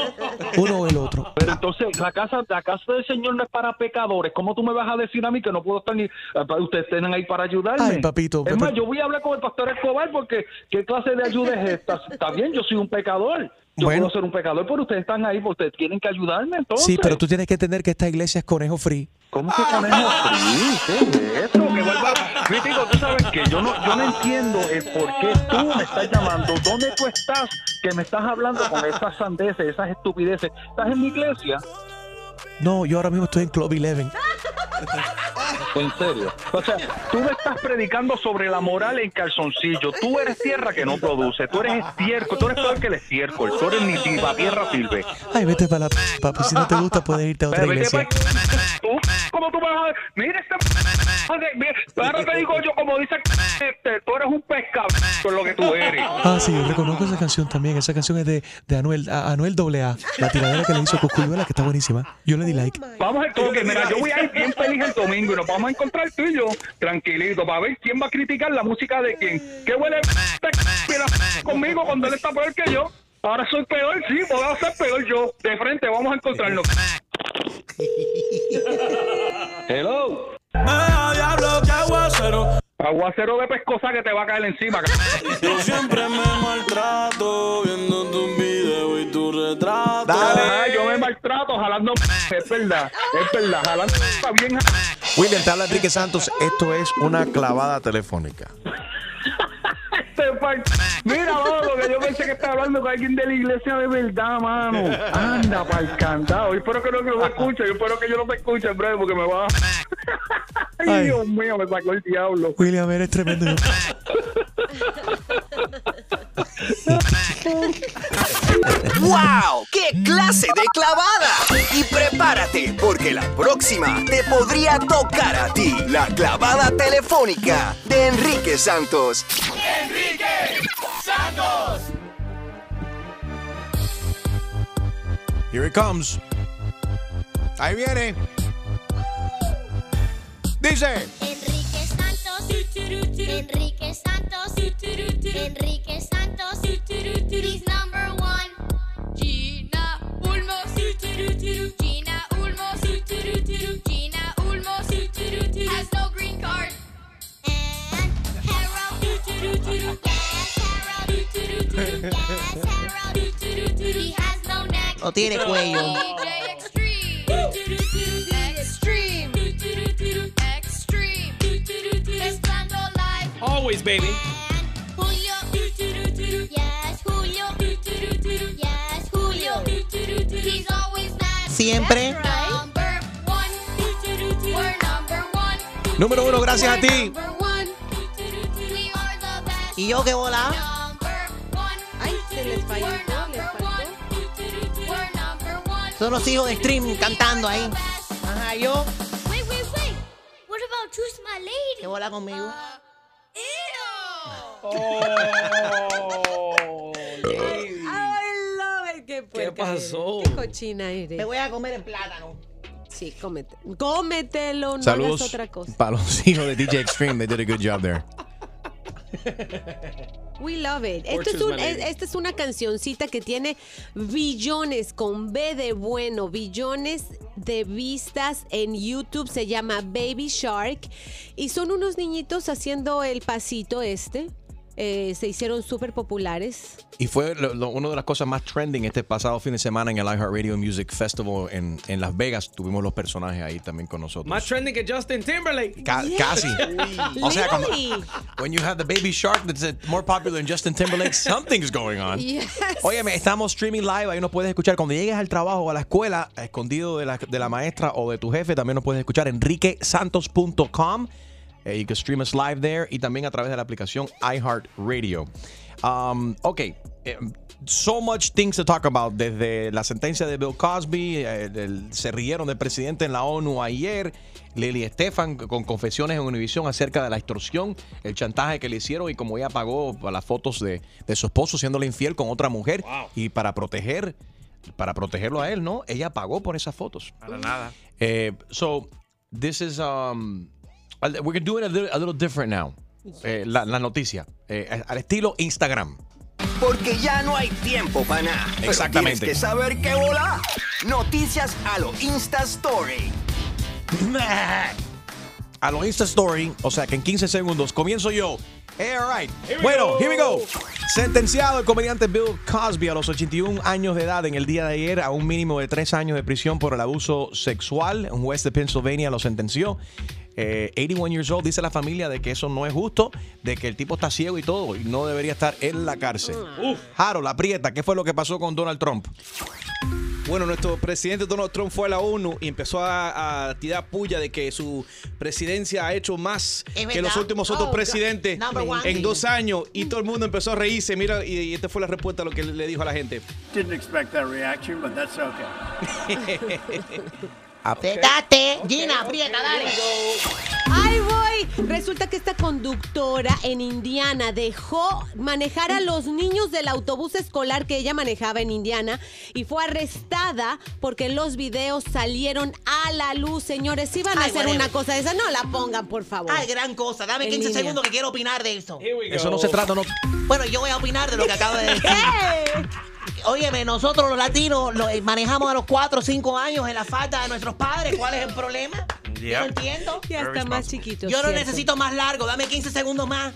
uno o el otro. Pero entonces, la casa, la casa del Señor no es para pecadores. ¿Cómo tú me vas a decir a mí que no puedo estar ni... eh, Ustedes están ahí para ayudarme. Ay, papito, Es más, pero- yo voy a hablar con el pastor Escobar porque ¿qué clase de ayuda es esta? Está bien, yo soy un pecador. Yo Bueno. puedo ser un pecador, pero ustedes están ahí porque ustedes tienen que ayudarme entonces. Sí, pero tú tienes que entender que esta iglesia es conejo free. ¿Cómo que conejo free? ¿Qué es eso? Que vuelva... Crítico, tú sabes que yo no, yo no entiendo el por qué tú me estás llamando. ¿Dónde tú estás que me estás hablando con esas sandeces, esas estupideces? ¿Estás en mi iglesia? No, yo ahora mismo estoy en Club 11. En serio. O sea, tú me estás predicando sobre la moral en calzoncillo. Tú eres tierra que no produce. Tú eres estiércol. Tú eres peor que el estiércol. Tú eres ni tipa, tierra sirve. Ay, vete para la p- papi. Si no te gusta, puedes irte a otra Pero vete iglesia. pa- ¿Tú? ¿Cómo tú vas a...? Mira este... Ahora te digo yo, como dice... Este, tú eres un pescado con lo que tú eres. Ah, sí, reconozco esa canción también. Esa canción es de, de Anuel, a- Anuel AA, la tiradera que le hizo Cosculluela, que está buenísima. Yo le di like. Vamos al toque, mira, yo voy a ir bien feliz el domingo y nos vamos a encontrar tú y yo, tranquilito, para ver quién va a criticar la música de quién. ¿Qué huele mira, conmigo cuando él está peor que yo? Ahora soy peor, sí, puedo ser peor yo. De frente, vamos a encontrarnos. [LAUGHS] Hello. diablo, que aguacero. Aguacero de pescosa que te va a caer encima. Yo siempre me maltrato viendo tu video y tu retrato. Ah, yo me maltrato jalando. Es verdad, es verdad, jalando está bien. William, te habla Enrique Santos. Esto es una clavada telefónica. Este. Mira, loco, que yo pensé que estaba hablando con alguien de la iglesia de verdad, mano. Anda, pa'l cantado. Yo espero que no que me escuche. Yo espero que yo no te escuche en breve porque me va... [LAUGHS] Ay, Ay. Dios mío, me sacó el diablo. William, eres tremendo. [LAUGHS] [LAUGHS] ¡Wow! ¡Qué clase de clavada! Y prepárate, porque la próxima te podría tocar a ti. La clavada telefónica de Enrique Santos. Enrique Santos. Here it comes. Ahí viene. Dice. Enrique Santos. Enrique Santos. Enrique no tiene cuello. Always, baby. Julio. Yes, Julio. Yes, Julio. He's always mad. Siempre. Number one. We're number one. Número uno, gracias a ti. ¿Y yo qué bola? Son los hijos de Stream cantando ahí. Ajá, yo. Wait, wait, wait. What about Choose My Lady? ¿Qué bola conmigo? [LAUGHS] I love it. Qué, puerca pasó? eres. Qué cochina eres. Me voy a comer el plátano. Sí, cómete. Cómetelo, no Saludos hagas otra cosa. para los hijos de DJ Extreme. They did a good job there. [LAUGHS] We love it. Es un- es- esta es una cancioncita que tiene billones con B de bueno, billones de vistas en YouTube. Se llama Baby Shark. Y son unos niñitos haciendo el pasito este. Eh, se hicieron súper populares. Y fue lo- lo- una de las cosas más trending este pasado fin de semana en el iHeartRadio Music Festival en, en Las Vegas. Tuvimos los personajes ahí también con nosotros. Más trending que Justin Timberlake. Ca- Casi. [LAUGHS] O sea, cuando, when you have the baby shark that's uh, more popular than Justin Timberlake, [LAUGHS] something's going on. Yes. Óyeme, estamos streaming live, ahí nos puedes escuchar. Cuando llegues al trabajo o a la escuela, escondido de la, de la maestra o de tu jefe, también nos puedes escuchar enriquesantos.com. Eh, you can stream us live there y también a través de la aplicación iHeartRadio. Um, ok, eh, so much things to talk about. Desde la sentencia de Bill Cosby, eh, se rieron del presidente en la ONU ayer. Lily Estefan con confesiones en Univision acerca de la extorsión, el chantaje que le hicieron y como ella pagó las fotos de, de su esposo siéndole infiel con otra mujer y para proteger, para protegerlo a él, ¿no? Ella pagó por esas fotos. Para nada. Eh, so, this is, um, we're doing a little, a little different now. Eh, la, la noticia, eh, al estilo Instagram. Porque ya no hay tiempo para nada. Pero Exactamente. Tienes que saber qué bola. Noticias a lo Insta Story. A lo Insta Story, o sea que en 15 segundos comienzo yo. Hey, all right. Here bueno, go. here we go. Sentenciado el comediante Bill Cosby a los 81 años de edad en el día de ayer a un mínimo de 3 años de prisión por el abuso sexual. Un juez de Pennsylvania lo sentenció. Eh, 81 years old, dice la familia de que eso no es justo, de que el tipo está ciego y todo y no debería estar en la cárcel. Harold, aprieta, ¿qué fue lo que pasó con Donald Trump? Bueno, nuestro presidente Donald Trump fue a la ONU y empezó a, a tirar puya de que su presidencia ha hecho más que los últimos otros Oh, presidentes en dos años y todo el mundo empezó a reírse. Mira, y, y esta fue la respuesta a lo que le dijo a la gente. Didn't expect that reaction, but that's okay. [LAUGHS] Apretate. Gina, aprieta, dale. ¡Ahí voy! Resulta que esta conductora en Indiana dejó manejar a los niños del autobús escolar que ella manejaba en Indiana y fue arrestada porque los videos salieron a la luz, señores. Si van a Ay, hacer whatever. una cosa de esa, no la pongan, por favor. Ay, gran cosa. Dame En 15 línea. segundos que quiero opinar de eso. Eso no se trata, no. Bueno, yo voy a opinar de lo que acabo de [LAUGHS] decir. Óyeme, nosotros los latinos eh, manejamos a los 4 o 5 años en la falta de nuestros padres. ¿Cuál es el problema? Yo no entiendo. Ya está más chiquito. Yo cierto. necesito más largo. Dame 15 segundos más.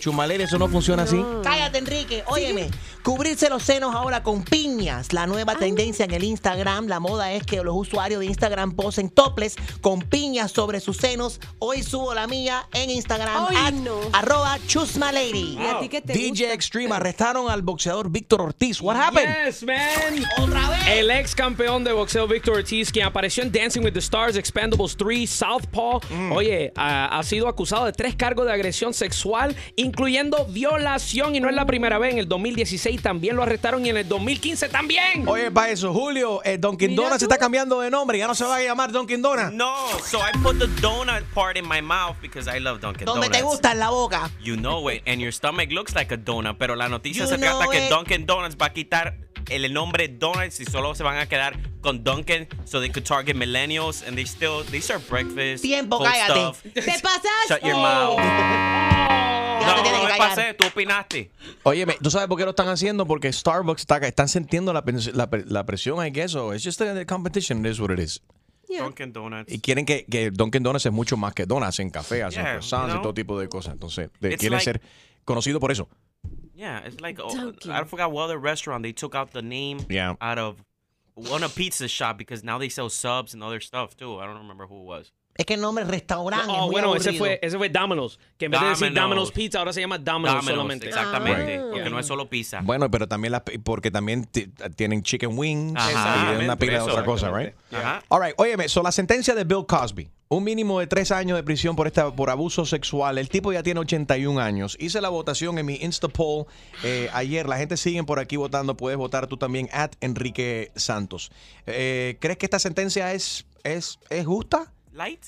Chumaleri, eso no funciona así. Cállate, Enrique. Óyeme, cubrirse los senos ahora con piñas. La nueva tendencia en el Instagram. La moda es que los usuarios de Instagram posen toples con piñas sobre sus senos. Hoy subo la mía en Instagram. Ay, at no. Arroba chusmalady. ¿Y a ti qué te DJ Extreme arrestaron al boxeador Víctor Ortiz. What happened? Yes, man. Otra vez. El ex campeón de boxeo Victor Ortiz, quien apareció en Dancing with the Stars, Expendables 3, Southpaw, Mm. oye, ha, ha sido acusado de tres cargos de agresión sexual, incluyendo violación, y no es la primera vez. En el 2016 también lo arrestaron y en el 2015 también. Oye, para eso, Julio, eh, Dunkin' Donuts se está cambiando de nombre. Ya no se va a llamar Dunkin' Donuts. No, so I put the donut part in my mouth because I love Dunkin' Donde Donuts. te gusta en la boca. You know it, and your stomach looks like a donut, pero la noticia You se trata know que it. Dunkin' Donuts va a quitar el nombre Donuts y solo se van a quedar con Dunkin' so they could target millennials and they still they serve breakfast. Tiempo, cállate. stuff. ¿Te pasaste? Shut your mouth. No, tienes no que me pasé, tú opinaste. Óyeme, ¿tú sabes por qué lo están haciendo? Porque Starbucks está, están sintiendo la, la, la presión, I guess. o It's just a competition, it is what it is. Dunkin' Donuts. Y quieren que, que Dunkin' Donuts es mucho más que donuts, hacen café, hacen Yeah, croissants you y know. todo tipo de cosas. Entonces, de- quieren like- ser conocidos por eso. Yeah, it's like oh, Dunkin'. I forgot what other restaurant they took out the name Yeah. out of one a pizza shop because now they sell subs and other stuff too. I don't remember who it was. Es que el nombre restaurante es Oh, muy bueno, ese fue, ese fue Domino's, que en vez de decir Domino's. Pizza, ahora se llama Domino's, Domino's, solamente. exactamente, Ah. porque no es solo pizza. Bueno, pero también porque también ti- tienen chicken wings Ajá. y una pila de Por otra cosa, right? Ajá. All right, óyeme, so la sentencia de Bill Cosby, un mínimo de tres años de prisión por esta por abuso sexual. El tipo ya tiene 81 años. Hice la votación en mi Insta poll eh, ayer. La gente sigue por aquí votando. Puedes votar tú también at Enrique Santos. Eh, ¿Crees que esta sentencia es, es, es justa? Light.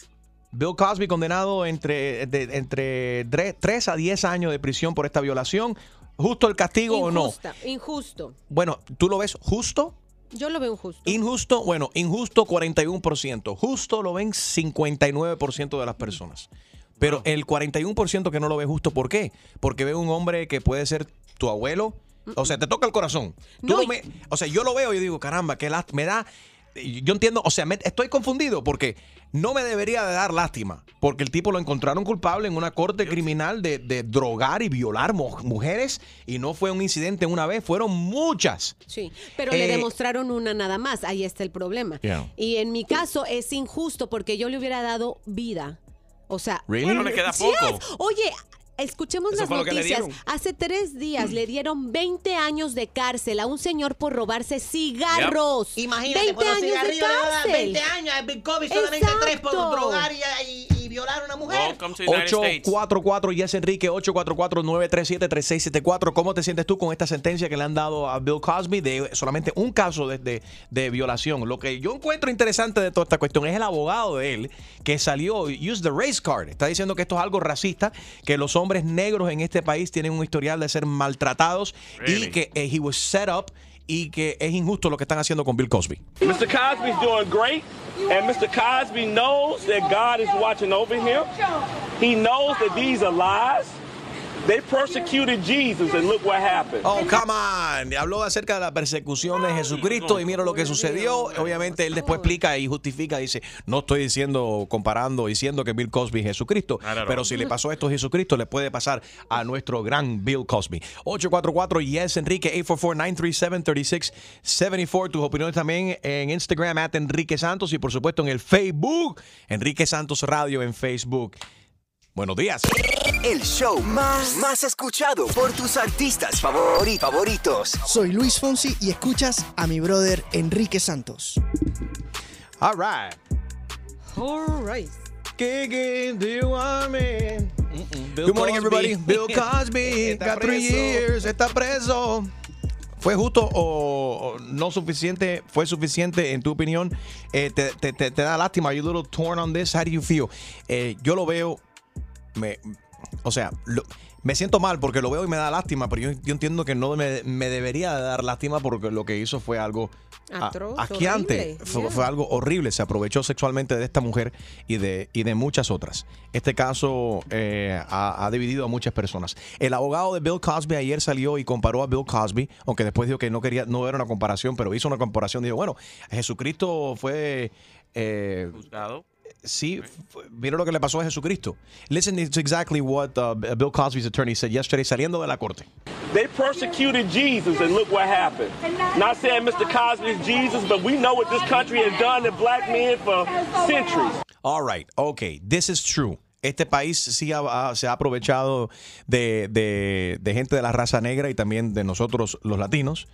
Bill Cosby condenado entre, de- entre 3 a 10 años de prisión por esta violación. ¿Justo el castigo o no? Injusto. Bueno, ¿tú lo ves justo? Yo lo veo injusto. Injusto, bueno, injusto 41%. Justo lo ven 59% de las personas. Pero el 41% que no lo ve justo, ¿por qué? Porque ve un hombre que puede ser tu abuelo. O sea, te toca el corazón. Tú lo ve- o sea, yo lo veo y digo, caramba, qué lástima. Me da. Yo entiendo, o sea, me- estoy confundido porque no me debería de dar lástima. Porque el tipo lo encontraron culpable en una corte criminal de, de drogar y violar mu- mujeres. Y no fue un incidente una vez, fueron muchas. Sí, pero le Eh, demostraron una nada más. Ahí está el problema. Yeah. Y en mi caso es injusto porque yo le hubiera dado vida. O sea, Really? Bueno, le queda Sí poco. es. Oye, escuchemos Eso las noticias. Hace tres días le dieron 20 años de cárcel a un señor por robarse cigarros. Imagínate, 20 por años de cárcel. 20 años, a Bill Cosby solamente tres por Exacto. drogar y, y- y violar a una mujer. Welcome to the United States. 844 Yes Enrique 844-937-3674. ¿Cómo te sientes tú con esta sentencia que le han dado a Bill Cosby de solamente un caso de, de- de violación? Lo que yo encuentro interesante de toda esta cuestión es el abogado de él que salió, use the race card. Está diciendo que esto es algo racista, que los hombres negros en este país tienen un historial de ser maltratados y que eh, he was set up y que es injusto lo que están haciendo con Bill Cosby. Mr. Cosby's doing great, and Mr. Cosby knows that God is watching over him. He knows that these are lies. They persecuted Jesus, and look what happened. Oh, come on. Habló acerca de la persecución de Jesucristo y mira lo que sucedió. Obviamente él después explica y justifica, dice, no estoy diciendo, comparando, diciendo que Bill Cosby es Jesucristo, pero si le pasó esto a Jesucristo, le puede pasar a nuestro gran Bill Cosby. 844 Yes Enrique 844-937-3674. Tus opiniones también en Instagram, at Enrique Santos y por supuesto en el Facebook, Enrique Santos Radio en Facebook. Buenos días. El show más, más escuchado por tus artistas favori- favoritos. Soy Luis Fonsi y escuchas a mi brother Enrique Santos. All right. All right. Kicking, do you want me? Bill Good morning, Cosby. everybody. Bill Cosby [LAUGHS] Está got three preso. years. Está preso. ¿Fue justo o o no suficiente? ¿Fue suficiente en tu opinión? Eh, te, te- te- te da lástima? Are you a little torn on this? How do you feel? Eh, yo lo veo, me, o sea, lo- me siento mal porque lo veo y me da lástima, pero yo, yo entiendo que no me, me debería de dar lástima porque lo que hizo fue algo a- Atroz, asqueante. horrible, Fue, yeah. fue algo horrible. Se aprovechó sexualmente de esta mujer y de, y de muchas otras. Este caso eh, ha, ha dividido a muchas personas. El abogado de Bill Cosby ayer salió y comparó a Bill Cosby, aunque después dijo que no quería, no era una comparación, pero hizo una comparación. Dijo, bueno, Jesucristo fue. eh, Juzgado. Sí, fue- mira lo que le pasó a Jesucristo. Listen to exactly what uh, Bill Cosby's attorney said yesterday saliendo de la corte. They persecuted Jesus, and look what happened. Not saying Mr. Cosby is Jesus, but we know what this country has done to black men for centuries. All right, okay, this is true. Este país sí ha- ha- se ha aprovechado de, de- de gente de la raza negra y también de nosotros los latinos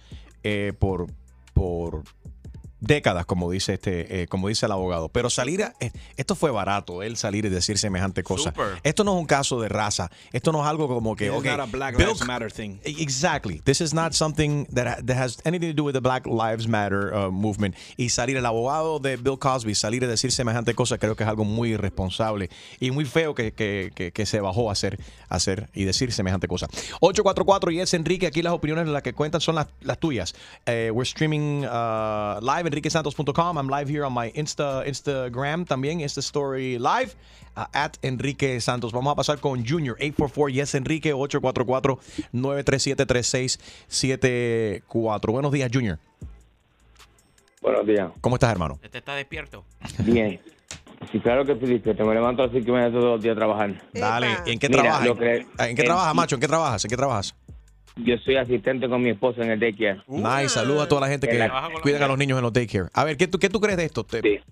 eh, por, por décadas, como dice este, eh, como dice el abogado. Pero salir, a- eh, esto fue barato, él salir y decir semejante cosa. Super. Esto no es un caso de raza. Esto no es algo como que, It's okay, not a Black Bill Lives Matter thing. Exactly. This is not something that, ha- that has anything to do with the Black Lives Matter uh, movement. Y salir el abogado de Bill Cosby, salir a decir semejante cosa, creo que es algo muy irresponsable y muy feo que, que- que- que se bajó a hacer, a hacer y decir semejante cosa. 844 y es Enrique. Aquí las opiniones las que cuentan son las, las tuyas. Eh, we're streaming uh, live enriquesantos.com. I'm live here on my Insta, Instagram también, Insta Story Live. uh, at Enrique Santos. Vamos a pasar con Junior, 844 Yes Enrique, 844-937-3674. Buenos días, Junior. Buenos días. ¿Cómo estás, hermano? ¿Este está despierto? Bien. Sí, claro que estoy despierto. Me levanto así que me todos los días a trabajar. Dale, ¿en qué Mira, trabajas? que- ¿En qué trabajas, macho? ¿En qué trabajas? ¿En qué trabajas? Yo soy asistente con mi esposa en el daycare. Nice, saludos a toda la gente que la- cuidan a los niños en los daycare. A ver, ¿qué tú, qué tú crees de esto? Te-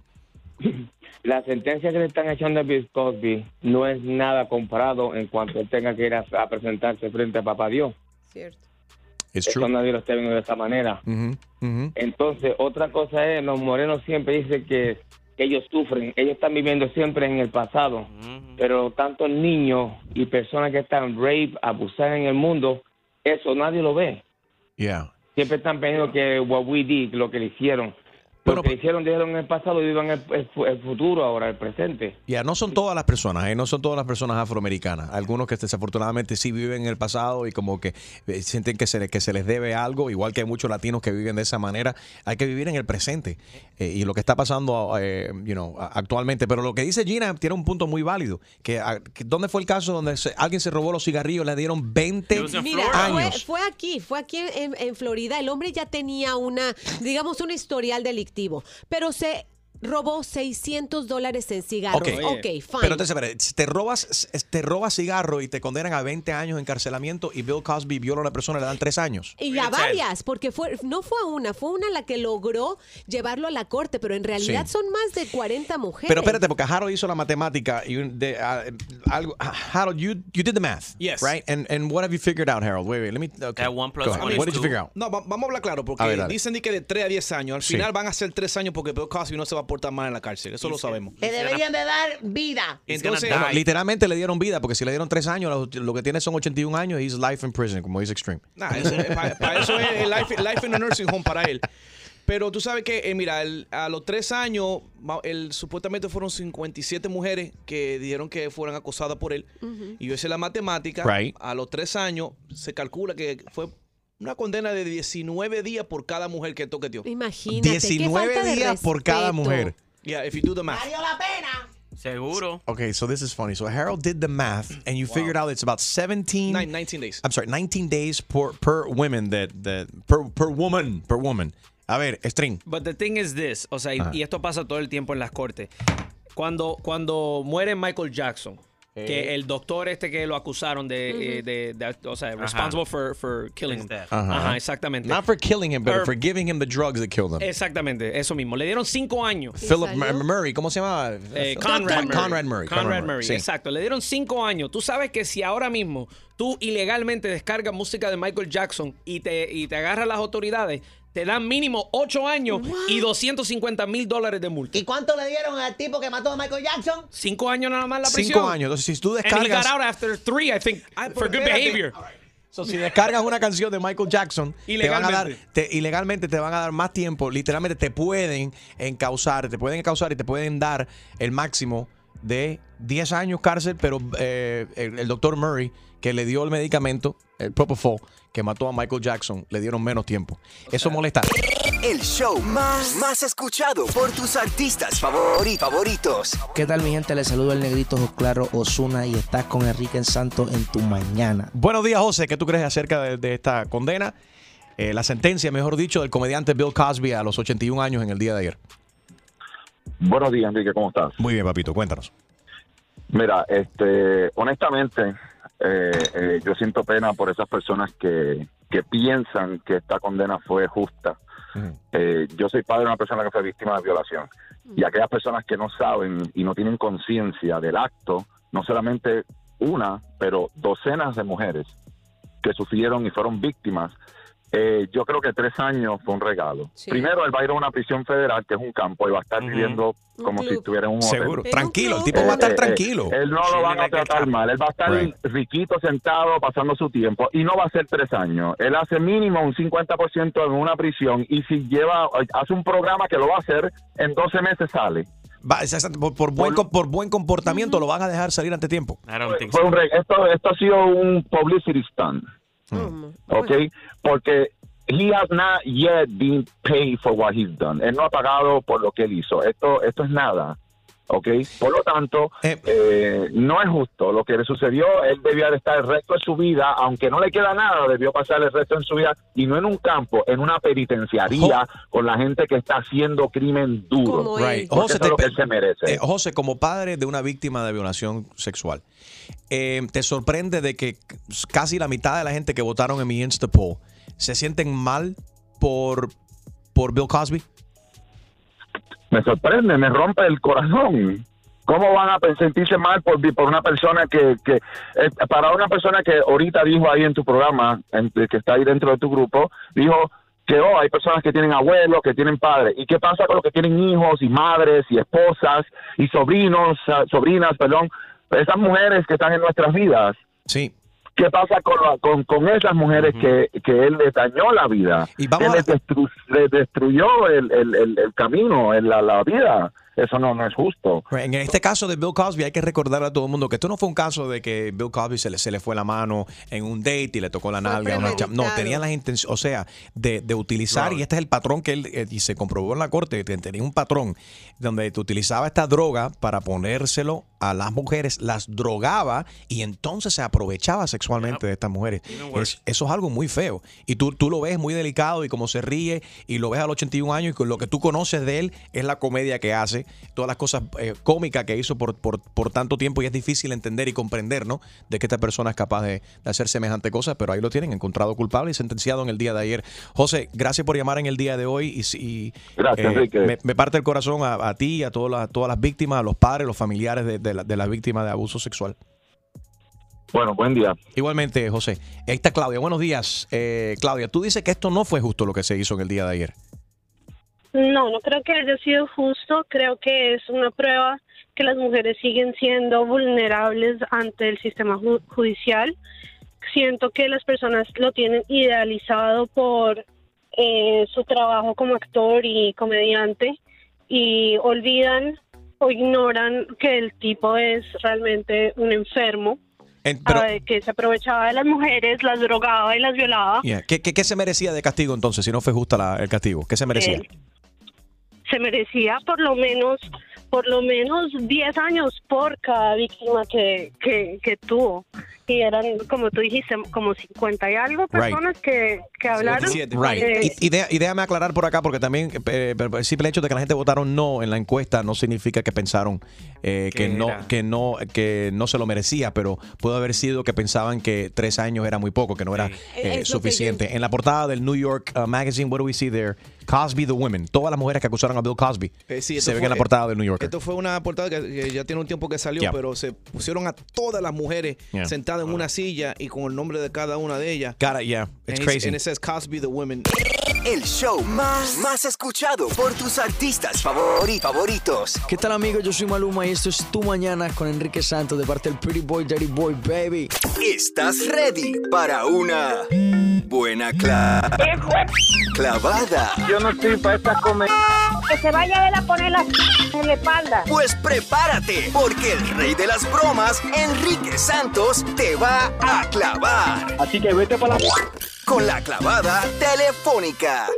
La sentencia que le están echando a Bill Cosby no es nada comparado en cuanto él tenga que ir a, a presentarse frente a Papá Dios. Cierto. Eso true. nadie lo está viendo de esa manera. Ujú, ujú. Entonces, otra cosa es, los morenos siempre dicen que ellos sufren, ellos están viviendo siempre en el pasado, pero tantos niños y personas que están rape, abusar en el mundo, eso nadie lo ve. Yeah. Siempre están pensando que what we did, lo que le hicieron. Lo que hicieron, dijeron en el pasado, vivan el, el el futuro ahora, el presente. Ya, no son todas las personas, ¿eh? no son todas las personas afroamericanas. Algunos que desafortunadamente sí viven en el pasado y como que eh, sienten que se, les, que se les debe algo, igual que hay muchos latinos que viven de esa manera. Hay que vivir en el presente eh, y lo que está pasando eh, you know, actualmente. Pero lo que dice Gina tiene un punto muy válido. Que, a- que ¿Dónde fue el caso donde se- alguien se robó los cigarrillos? Le dieron 20 Mira, fue, años. fue aquí, fue aquí en, en Florida. El hombre ya tenía una, digamos, un historial delictivo, pero se robó 600 dólares en cigarros. Ok, Ok, fine. Pero entonces, espera, te robas, te robas cigarro y te condenan a 20 años de encarcelamiento y Bill Cosby viola a una persona le dan 3 años. Y a varias, porque fue, no fue una, fue una la que logró llevarlo a la corte, pero en realidad Sí. son más de 40 mujeres. Pero espérate, porque Harold hizo la matemática y un- de, ah, algo. Harold, you you did the math, Yes. right? And and what have you figured out, Harold? Wait, wait, let me. Okay. That one plus one What did you figure out? No, va- vamos a hablar claro, porque A ver, dicen di que de 3 a 10 años. Al Sí. final van a ser 3 años porque Bill Cosby no se va a portar mal en la cárcel. Eso lo sabemos. Le deberían de dar vida. Entonces, Bueno, literalmente le dieron vida, porque si le dieron tres años, lo, que tiene son 81 años, he's life in prison, como dice Extreme. Nah, eso- pa- para eso es el life, life in a nursing home para él. Pero tú sabes que, eh, mira, el- a los tres años, el, supuestamente fueron 57 mujeres que dijeron que fueran acosadas por él. Y yo hice la matemática. Right. A los tres años se calcula que fue una condena de 19 días por cada mujer que toqueteó. Imagínate. qué 19 falta de días por cada mujer. Yeah, if you do the math. Seguro. Okay, so this is funny. So Harold did the math, and you figured out it's about 17. Nine- 19 days. I'm sorry, 19 days per per women that that per per woman per woman. A ver, String. But the thing is this, o sea, y, y esto pasa todo el tiempo en las cortes. Cuando, cuando muere Michael Jackson, que el doctor este que lo acusaron de, eh, de, de- o sea, responsible for, for killing him. Ajá. Ajá, exactamente. Not for killing him, but for giving him the drugs that killed him. Exactamente, eso mismo. Le dieron cinco años. Philip Murray, ¿cómo se llama? Eh, Con- Conrad, Murray. Conrad Murray. Conrad Murray, sí. exacto. Le dieron cinco años. Tú sabes que si ahora mismo tú ilegalmente descargas música de Michael Jackson y te, y te agarran las autoridades, te dan mínimo ocho años y 250 mil dólares de multa. ¿Y cuánto le dieron al tipo que mató a Michael Jackson? Cinco años nada más la prisión. Cinco años. Entonces, si tú And he got descargas. out after three, I think, for good behavior. So, si descargas una canción de Michael Jackson, te van a dar, Ilegalmente. te- ilegalmente te van a dar más tiempo. Literalmente te pueden encausar, te pueden encausar y te pueden dar el máximo de 10 años cárcel, pero eh, el, el doctor Murray, que le dio el medicamento, el Propofol, que mató a Michael Jackson, le dieron menos tiempo. Eso molesta. El show más, más escuchado por tus artistas favori- favoritos. ¿Qué tal mi gente? Les saludo el negrito Claro Osuna y estás con Enrique Santos en tu mañana. Buenos días, José. ¿Qué tú crees acerca de, de esta condena? Eh, la sentencia, mejor dicho, del comediante Bill Cosby a los 81 años en el día de ayer. Buenos días, Enrique, ¿cómo estás? Muy bien, papito, cuéntanos. Mira, este, honestamente, eh, eh, yo siento pena por esas personas que, que piensan que esta condena fue justa. Eh, yo soy padre de una persona que fue víctima de violación. Y aquellas personas que no saben y no tienen conciencia del acto, no solamente una, pero docenas de mujeres que sufrieron y fueron víctimas, eh, yo creo que tres años fue un regalo. Primero, él va a ir a una prisión federal, que es un campo, y va a estar viviendo como si estuviera en un hotel. Seguro. Tranquilo, el tipo va a estar Eh, eh, tranquilo. él no lo van a tratar mal, él va a estar Right. riquito, sentado, pasando su tiempo, y no va a ser tres años. Él hace mínimo un 50% en una prisión, y si lleva, hace un programa que lo va a hacer, en 12 meses sale. Va, por, por buen, por buen comportamiento lo van a dejar salir ante tiempo. Fue un re- esto, esto ha sido un publicity stunt. ¿Ok? Porque he has not yet been paid for what he's done. Él no ha pagado por lo que él hizo. Esto, esto es nada. ¿Ok? Por lo tanto, eh, no es justo lo que le sucedió. Él debía de estar el resto de su vida, aunque no le queda nada, debió pasar el resto de su vida, y no en un campo, en una penitenciaría con la gente que está haciendo crimen duro. Right. José, eso es lo que él se merece. eh, José, como padre de una víctima de violación sexual, eh, ¿te sorprende de que casi la mitad de la gente que votaron en mi Insta poll se sienten mal por, por Bill Cosby? Me sorprende, me rompe el corazón. ¿Cómo van a sentirse mal por, por una persona que, que eh, para una persona que ahorita dijo ahí en tu programa, que está ahí dentro de tu grupo, dijo que oh, hay personas que tienen abuelos, que tienen padres. ¿Y qué pasa con los que tienen hijos y madres y esposas y sobrinos, ah, sobrinas, perdón? Esas mujeres que están en nuestras vidas. Sí. ¿Qué pasa con, la- con, con esas mujeres que, que él les dañó la vida? Y vamos que a- les, destru- les destruyó el, el, el, el camino, el- la, la vida. Eso no, no es justo. En este caso de Bill Cosby hay que recordar a todo el mundo que esto no fue un caso de que Bill Cosby se le, se le fue la mano en un date y le tocó la nalga. a una No, tenía las intenciones, o sea, de, de utilizar, y este es el patrón que él, eh, y se comprobó en la corte, que tenía un patrón donde te utilizaba esta droga para ponérselo a las mujeres, las drogaba y entonces se aprovechaba sexualmente de estas mujeres. Es- eso es algo muy feo. Y tú, tú lo ves muy delicado y como se ríe y lo ves a los 81 años y lo que tú conoces de él es la comedia que hace, todas las cosas eh, cómicas que hizo por, por, por tanto tiempo y es difícil entender y comprender, ¿no? De que esta persona es capaz de, de hacer semejante cosa, pero ahí lo tienen, encontrado culpable y sentenciado en el día de ayer. José, gracias por llamar en el día de hoy y, y, Gracias, eh, me, me parte el corazón a, a ti, a todas las, todas las víctimas, a los padres, los familiares de, de la- de las víctimas de abuso sexual. Bueno, buen día. Igualmente, José. Ahí está Claudia. Buenos días. Eh, Claudia, tú dices que esto no fue justo lo que se hizo en el día de ayer. No, no creo que haya sido justo. Creo que es una prueba que las mujeres siguen siendo vulnerables ante el sistema ju- judicial. Siento que las personas lo tienen idealizado por eh, su trabajo como actor y comediante y olvidan o ignoran que el tipo es realmente un enfermo En- pero, ah, que se aprovechaba de las mujeres, las drogaba y las violaba. yeah, ¿qué, qué, qué se merecía de castigo entonces si no fue justa la- el castigo? ¿Qué se merecía? Eh, se merecía por lo menos por lo menos 10 años por cada víctima que, que, que tuvo. Y eran, como tú dijiste, como 50 y algo Right. personas que, que hablaron. Right. Eh, Y, y de- y déjame aclarar por acá, porque también eh, el simple hecho de que la gente votaron no en la encuesta no significa que pensaron eh, que, no, era. que no, que no se lo merecía, pero pudo haber sido que pensaban que tres años era muy poco, que no era eh, suficiente. En la portada del New York uh, Magazine, what do we see there? Cosby the Women. Todas las mujeres que acusaron a Bill Cosby Eh, sí, se ven en la portada del New Yorker. Esto fue una portada que, que ya tiene un tiempo que salió, Yeah. pero se pusieron a todas las mujeres Yeah. sentadas en una silla y con el nombre de cada una de ellas. Got it, yeah. It's And crazy. And it says Cosby the Women. El show más, más escuchado por tus artistas favori- favoritos. ¿Qué tal amigos? Yo soy Maluma y esto es Tu Mañana con Enrique Santos de parte del Pretty Boy, Daddy Boy, baby. ¿Estás ready para una buena cla- clavada? Yo no estoy para esta comer. Que se vaya él a poner la en la espalda. Pues prepárate, porque el rey de las bromas, Enrique Santos, te va a clavar. Así que vete para la... Con la clavada telefónica.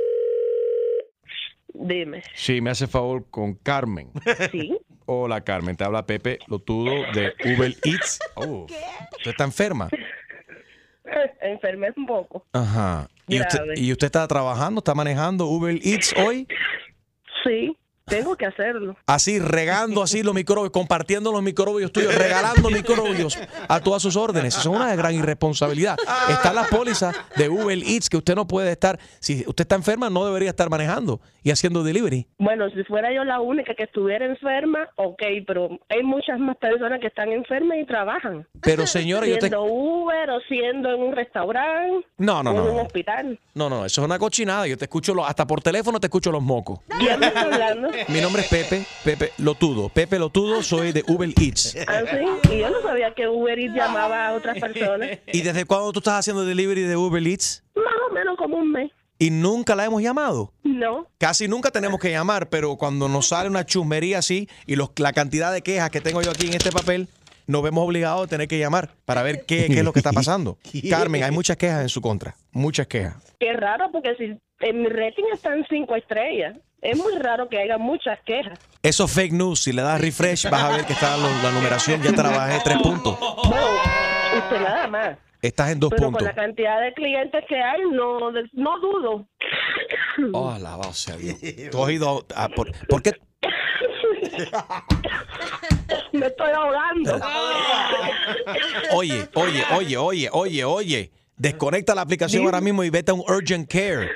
Dime. Sí, me hace favor con Carmen. [LAUGHS] Sí. Hola, Carmen. Te habla Pepe Lotudo de Uber Eats. Oh, ¿Usted está enferma? [LAUGHS] Enfermé un poco. Ajá. ¿Y usted, Grave. ¿Y usted está trabajando, está manejando Uber Eats hoy? Sí. Tengo que hacerlo. Así, regando así los microbios, compartiendo los microbios tuyos, regalando [LAUGHS] microbios a todas sus órdenes. Eso es una gran irresponsabilidad. Está la póliza de Uber Eats que usted no puede estar, si usted está enferma, no debería estar manejando y haciendo delivery. Bueno, si fuera yo la única que estuviera enferma, ok, pero hay muchas más personas que están enfermas y trabajan. Pero señora, yo te... Siendo Uber o siendo en un restaurante No, no, o no, en un hospital. No, no, eso es una cochinada. Yo te escucho, lo- hasta por teléfono te escucho los mocos. ¿Quién me está hablando? Mi nombre es Pepe, Pepe Lotudo. Pepe Lotudo, soy de Uber Eats. Ah, sí, y yo no sabía que Uber Eats llamaba a otras personas. ¿Y desde cuándo tú estás haciendo delivery de Uber Eats? Más o menos como un mes. Y nunca la hemos llamado. No. Casi nunca tenemos que llamar, pero cuando nos sale una chusmería así y los, la cantidad de quejas que tengo yo aquí en este papel, nos vemos obligados a tener que llamar para ver qué, qué es lo que está pasando. [LAUGHS] Carmen, hay muchas quejas en su contra. Muchas quejas. Qué raro, porque si en mi rating están cinco estrellas, es muy raro que haya muchas quejas. Eso es fake news. Si le das refresh, vas a ver que está lo- la numeración. Ya trabajé tres puntos. Bueno, usted nada más. Estás en dos Pero puntos. con la cantidad de clientes que hay, no, no dudo. Oh, alabado sea Dios. Tú has ido a- por, ¿por qué? Me estoy ahogando. Oye, oye, oye, oye, oye, oye. Desconecta la aplicación ahora mismo y vete a un urgent care.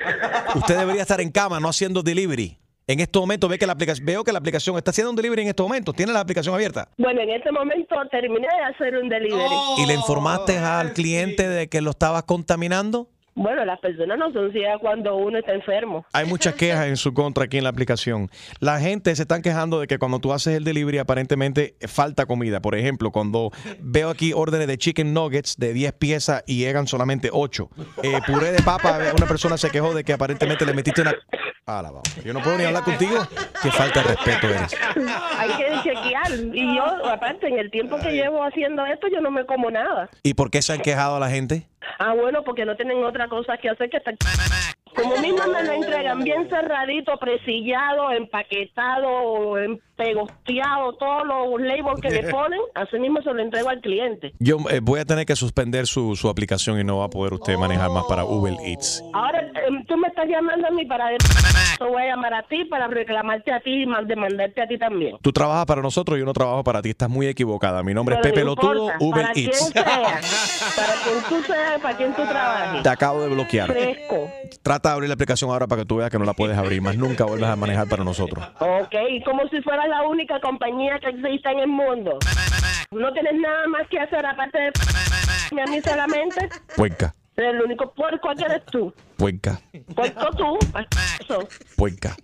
Usted debería estar en cama, no haciendo delivery. En este momento ve que la aplicación, veo que la aplicación está haciendo un delivery en este momento. ¿Tiene la aplicación abierta? Bueno, en este momento terminé de hacer un delivery. ¿Y le informaste al cliente de que lo estabas contaminando? Bueno, las personas no son ciegas cuando uno está enfermo. Hay muchas [LAUGHS] quejas en su contra aquí en la aplicación. La gente se están quejando de que cuando tú haces el delivery aparentemente falta comida. Por ejemplo, cuando veo aquí órdenes de chicken nuggets de 10 piezas y llegan solamente 8. Eh, puré de papa, una persona se quejó de que aparentemente le metiste una... Ah, la vamos. Yo no puedo ni hablar contigo. Qué falta de respeto eres. Hay que chequear. Y yo, aparte, en el tiempo que llevo haciendo esto, yo no me como nada. ¿Y por qué se han quejado a la gente? Ah, bueno, porque no tienen otra cosa que hacer que estar... Como mismo me lo entregan bien cerradito, presillado, empaquetado, empegosteado, todos los labels que le [LAUGHS] ponen, así mismo se lo entrego al cliente. Yo eh, voy a tener que suspender su, su aplicación y no va a poder usted manejar más para Uber Eats. Ahora, em, tú me estás llamando a mí para... Yo voy a llamar a ti para reclamarte a ti y man- demandarte a ti también. Tú trabajas para nosotros, yo no trabajo para ti. Estás muy equivocada. Mi nombre es Pepe Lotudo, Uber para quien Eats. sea, para quien tú seas, para quien tú trabajes. Te acabo de bloquear. Fresco. Trata de abrir la aplicación ahora para que tú veas que no la puedes abrir. Más nunca vuelvas a manejar para nosotros. Ok, como si fuera la única compañía que existe en el mundo. No tienes nada más que hacer aparte de a mí solamente. Puerca, El único puerco que eres tú. puerca, Puerco tú. Eso. puerca.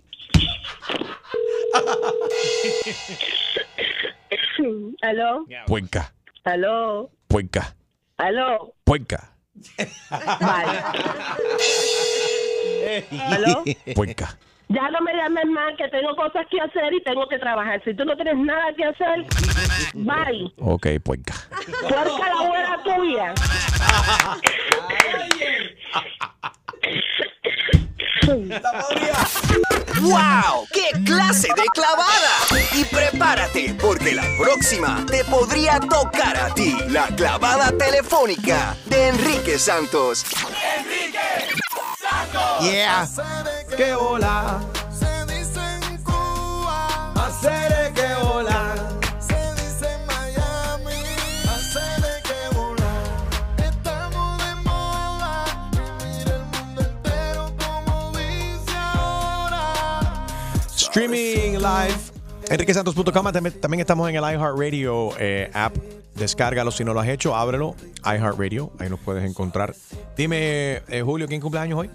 [LAUGHS] ¿Aló? Puerca, ¿Aló? puerca, ¿Aló? puerca, Vale. ¿Aló? [LAUGHS] puerca. Ya no me llames más, que tengo cosas que hacer y tengo que trabajar. Si tú no tienes nada que hacer, bye. Ok, puerca. Puerca la buena tuya. ¡Wow! ¡Qué clase de clavada! Y prepárate, porque la próxima te podría tocar a ti. La clavada telefónica de Enrique Santos. Yeah. ¡Qué hola! Se dice en Cuba. Hacer que hola. Se dice en Miami. Hacer que volar. Estamos de moda. Vivir el mundo entero como dice ahora. Streaming live. EnriqueSantos.com. También, también estamos en el iHeartRadio eh, app. Descárgalo si no lo has hecho. Ábrelo. iHeartRadio. Ahí nos puedes encontrar. Dime, eh, Julio, ¿quién cumple años hoy?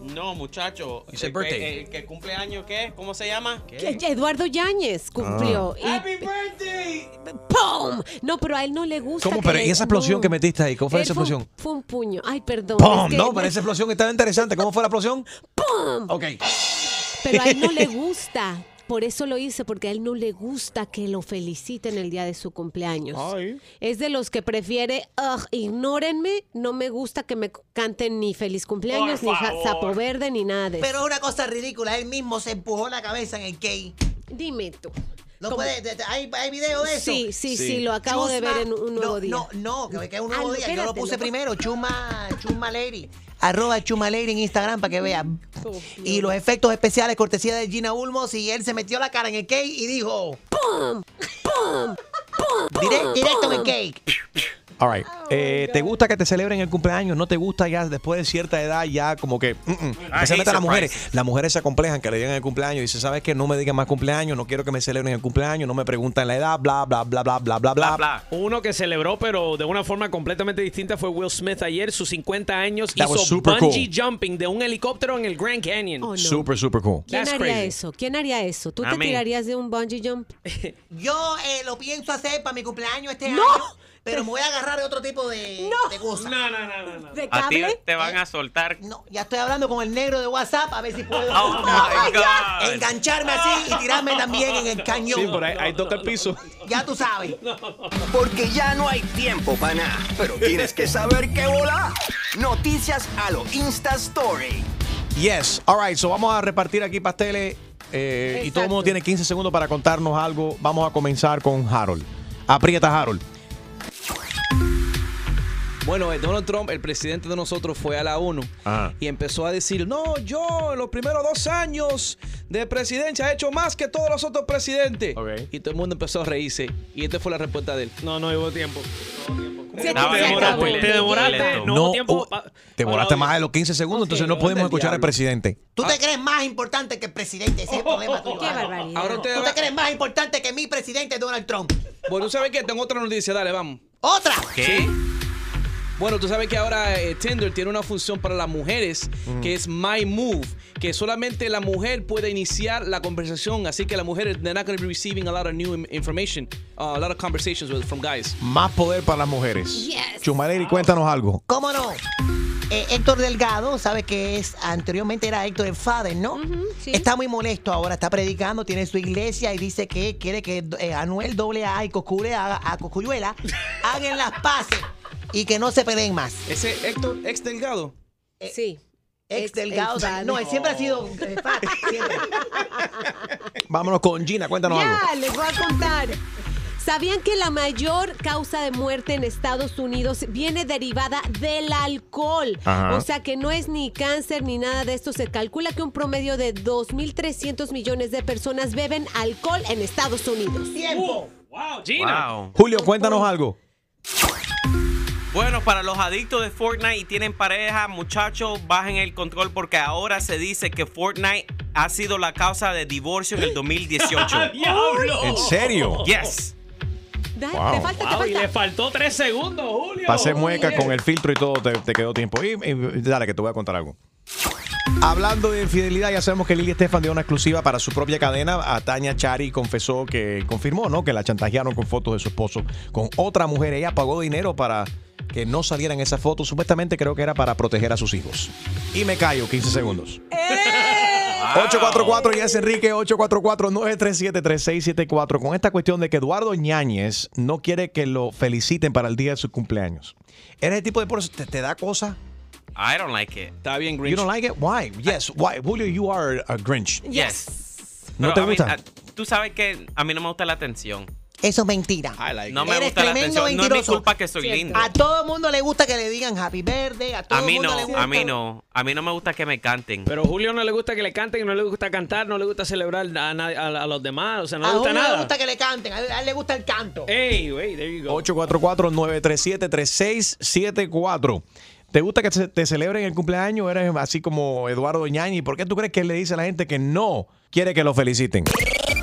No, muchacho. Dice El birthday. que, el que cumple años, ¿qué? ¿Cómo se llama? Que Eduardo Yáñez cumplió. y- ¡Pum! No, pero a él no le gusta. ¿Cómo? Pero, le- ¿y esa explosión no. que metiste ahí? ¿Cómo fue Él esa fue un- explosión? Fue un puño. Ay, perdón. ¡Pum! es que- No, pero esa explosión estaba interesante. ¿Cómo fue la explosión? ¡Pum! Ok. Pero a él no le [LAUGHS] gusta. Por eso lo hice, porque a él no le gusta que lo feliciten el día de su cumpleaños. Es de los que prefiere, "Ugh, ignórenme, no me gusta que me canten ni feliz cumpleaños, Por ni favor. sapo verde, ni nada de eso. Pero una cosa ridícula, él mismo se empujó la cabeza en el key. Dime tú. No ¿Cómo? puede, te- te- ¿hay, hay video de eso? Sí, sí, sí, lo acabo de ver en un nuevo no, día. No, no, que que es un Ah, nuevo no, día. Yo lo espérate, puse lo- primero, Chuma, Chuma Lady. Arroba Chuma Lady en Instagram para que vean. y los efectos especiales cortesía de Gina Ulmos y él se metió la cara en el cake y dijo ¡Pum! ¡Pum! ¡Pum! Dire- directo en el cake. All right. Eh, ¿Te gusta que te celebren el cumpleaños? ¿No te gusta ya después de cierta edad ya como que... mm, mm. Especialmente las mujeres. Las mujeres se acomplejan que le digan el cumpleaños y dicen, ¿sabes qué? No me digan más cumpleaños, no quiero que me celebren el cumpleaños, no me preguntan la edad, bla, bla, bla, bla, bla, bla, bla. Uno que celebró, pero de una forma completamente distinta, fue Will Smith ayer. Sus 50 años That hizo super bungee cool. jumping de un helicóptero en el Grand Canyon. Super, super cool. ¿Quién That's haría crazy. eso? ¿Quién haría eso? ¿Tú A te mí. tirarías de un bungee jump? [LAUGHS] Yo eh, lo pienso hacer para mi cumpleaños este No. año, pero me voy a agarrar de otro tipo de, de cosa. No, no, no, no. ¿De A ti te van a soltar. No, ya estoy hablando con el negro de WhatsApp a ver si puedo Oh, my God. engancharme así y tirarme también en el cañón. Sí, por ahí, ahí toca el piso. Ya tú sabes. Porque ya no hay tiempo para nada. Pero tienes que saber qué volar. Noticias a lo Insta Story. Yes. All right. So vamos a repartir aquí pasteles eh, y todo el mundo tiene 15 segundos para contarnos algo. Vamos a comenzar con Harold. Aprieta, Harold. you Bueno, eh, Donald Trump, el presidente de nosotros, fue a la ONU Ajá. y empezó a decir, no, yo en los primeros dos años de presidencia he hecho más que todos los otros presidentes. Y todo el mundo empezó a reírse. Y esta fue la respuesta de él. No, no hubo tiempo. Bien, acabó. muy Te demoraste. No, tiempo. uh, te volaste más de los 15 segundos, entonces no podemos escuchar al presidente. Tú te crees más importante que el presidente, ese es el problema tuyo. Qué barbaridad. Ahora usted Tú te crees más importante que mi presidente Donald Trump. Bueno, tú sabes que tengo otra noticia, dale, vamos. ¡Otra! ¿Qué? Bueno, tú sabes que ahora eh, Tinder tiene una función para las mujeres Mm. que es My Move, que solamente la mujer puede iniciar la conversación, así que las mujeres they're not going to be receiving a lot of new information, uh, a lot of conversations with, from guys. Más poder para las mujeres. Yes. Chumaleri, cuéntanos algo. ¿Cómo no? Eh, Héctor Delgado, sabe que es anteriormente era Héctor el Father, ¿no? sí. Está muy molesto ahora, está predicando, tiene su iglesia y dice que quiere que eh, Anuel AA y Cocule haga- a Cocuyuela hagan las paces y que no se peleen más. Ese Héctor ex delgado. Sí. Ex Ex- Delgado, ex no, él siempre ha sido eh, fat, siempre. [LAUGHS] Vámonos con Gina, cuéntanos algo. Ya, les voy a contar. ¿Sabían que la mayor causa de muerte en Estados Unidos viene derivada del alcohol? Ajá. O sea que no es ni cáncer ni nada de esto. Se calcula que un promedio de 2.300 millones de personas beben alcohol en Estados Unidos. Tiempo. Wow, Gina. Wow. Julio, cuéntanos algo. Bueno, para los adictos de Fortnite y tienen pareja, muchachos, bajen el control porque ahora se dice que Fortnite ha sido la causa de divorcio en el [LAUGHS] 2018. ¡Diablo! ¿En serio? Yes. Da- Wow. Te falta, te Wow, y le falta. faltó tres segundos, Julio. Pasé mueca con el filtro y todo, te, te quedó tiempo. Y, y dale, que te voy a contar algo. Hablando de infidelidad, ya sabemos que Lili Estefan dio una exclusiva para su propia cadena. A Tania Chari confesó que confirmó, ¿no? Que la chantajearon con fotos de su esposo con otra mujer. Ella pagó dinero para que no salieran esas fotos. Supuestamente creo que era para proteger a sus hijos. Y me callo, 15 segundos. 844 Yes Enrique 844-937-3674 con esta cuestión de que Eduardo Ñáñez no quiere que lo feliciten para el día de su cumpleaños. ¿Eres el tipo de por te, te da cosa? I don't like it. Está bien, Grinch. You don't like it? Why? Yes. Why? Julio, you are a Grinch. Yes. ¿No Pero te a mí- gusta? a- Tú sabes que a mí no me gusta la atención. Eso es mentira. No me Eres gusta la tremendo atención. No es mi mentiroso. culpa que soy lindo. A todo el mundo le gusta que le digan happy birthday, a todo A el mí mundo no, le gusta. a mí no. A mí no me gusta que me canten. Pero Julio no le gusta que le canten, no le gusta cantar, no le gusta celebrar a, nadie- a- a los demás, o sea, no a le gusta nada. le gusta que le canten, a él, a él le gusta el canto. Ey, wey, there you go. 844-937-3674. ¿Te gusta que te celebren el cumpleaños? ¿Eres así como Eduardo Ñañi? ¿Por qué tú crees que le dice a la gente que no quiere que lo feliciten?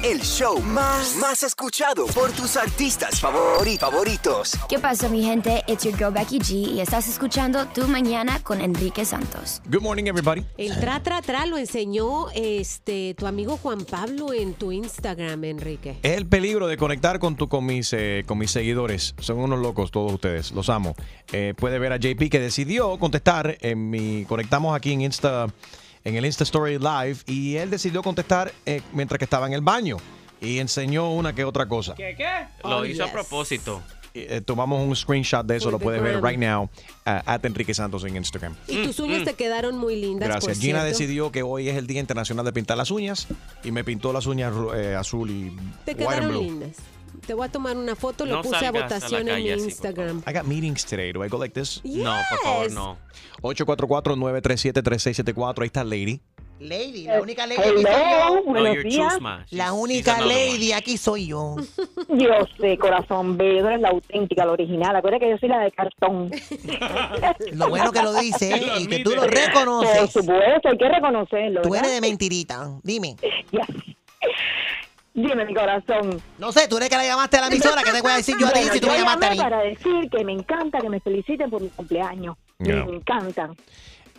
El show más, más escuchado por tus artistas favori- favoritos. ¿Qué pasa, mi gente? It's your girl Becky G y estás escuchando Tu Mañana con Enrique Santos. Good morning, everybody. El tra, tra, tra lo enseñó este tu amigo Juan Pablo en tu Instagram, Enrique. Es el peligro de conectar con, tu, con, mis, eh, con mis seguidores. Son unos locos todos ustedes. Los amo. Eh, puede ver a JP que decidió contestar en mi... Conectamos aquí en Insta, en el Insta Story Live y él decidió contestar eh, mientras que estaba en el baño y enseñó una que otra cosa. ¿Qué, qué? Lo Oh, hizo a yes. propósito. Eh, tomamos un screenshot de eso, lo the puedes ver right now uh, at Enrique Santos en Instagram. Y tus uñas te quedaron muy lindas, Gracias. por Gina cierto. decidió que hoy es el Día Internacional de Pintar las uñas y me pintó las uñas eh, azul y Te white and quedaron blue. lindas. Te voy a tomar una foto, lo No puse a la votación en mi por Instagram. I got meetings today. Do I go like this? No, por favor, Yes. no. 844-937-3674. Ahí está Lady. Lady, la Eh, única lady aquí soy hello, yo. buenos Oh, días. La única lady aquí soy yo. [LAUGHS] Yo sé, corazón bello, tú eres la auténtica, la original. Acuérdate que yo soy la de cartón. [LAUGHS] Lo bueno que lo dice [LAUGHS] ¿eh? y que tú lo Por reconoces. supuesto, hay que reconocerlo. Tú ¿verdad? eres de mentirita. Dime. Dime, mi corazón. No sé, tú eres que la llamaste a la emisora. ¿Qué te voy a decir yo a ti Bueno, si tú me llamaste a mí? para decir que me encanta que me feliciten por mi cumpleaños. Yeah. Me encantan.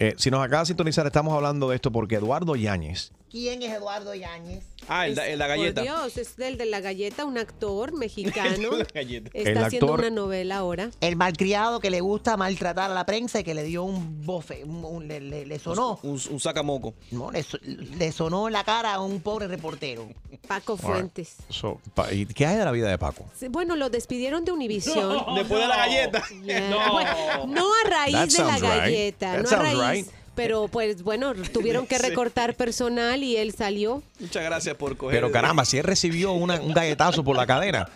Eh, si nos acaba de sintonizar, estamos hablando de esto porque Eduardo Yáñez, ¿Quién es Eduardo Yáñez? Ah, el, de- el la galleta. Por Dios, es el de la galleta, un actor mexicano. [LAUGHS] La galleta. Está El haciendo actor- una novela ahora. El malcriado que le gusta maltratar a la prensa y que le dio un bofe, un- un- le, le- le sonó. Un, un sacamoco. No, le, so- le sonó en la cara a un pobre reportero. Paco. Fuentes. so, pa- ¿y qué hay de la vida de Paco? Sí, Bueno, lo despidieron de Univisión. Después de la galleta. [LAUGHS] Yeah. Bueno, no a raíz That de la sounds right. galleta, That no a sounds raíz. right. Pero [LAUGHS] pues bueno, tuvieron que recortar personal y él salió. Muchas gracias por coger. Pero caramba, si él recibió una- un galletazo por la cadera,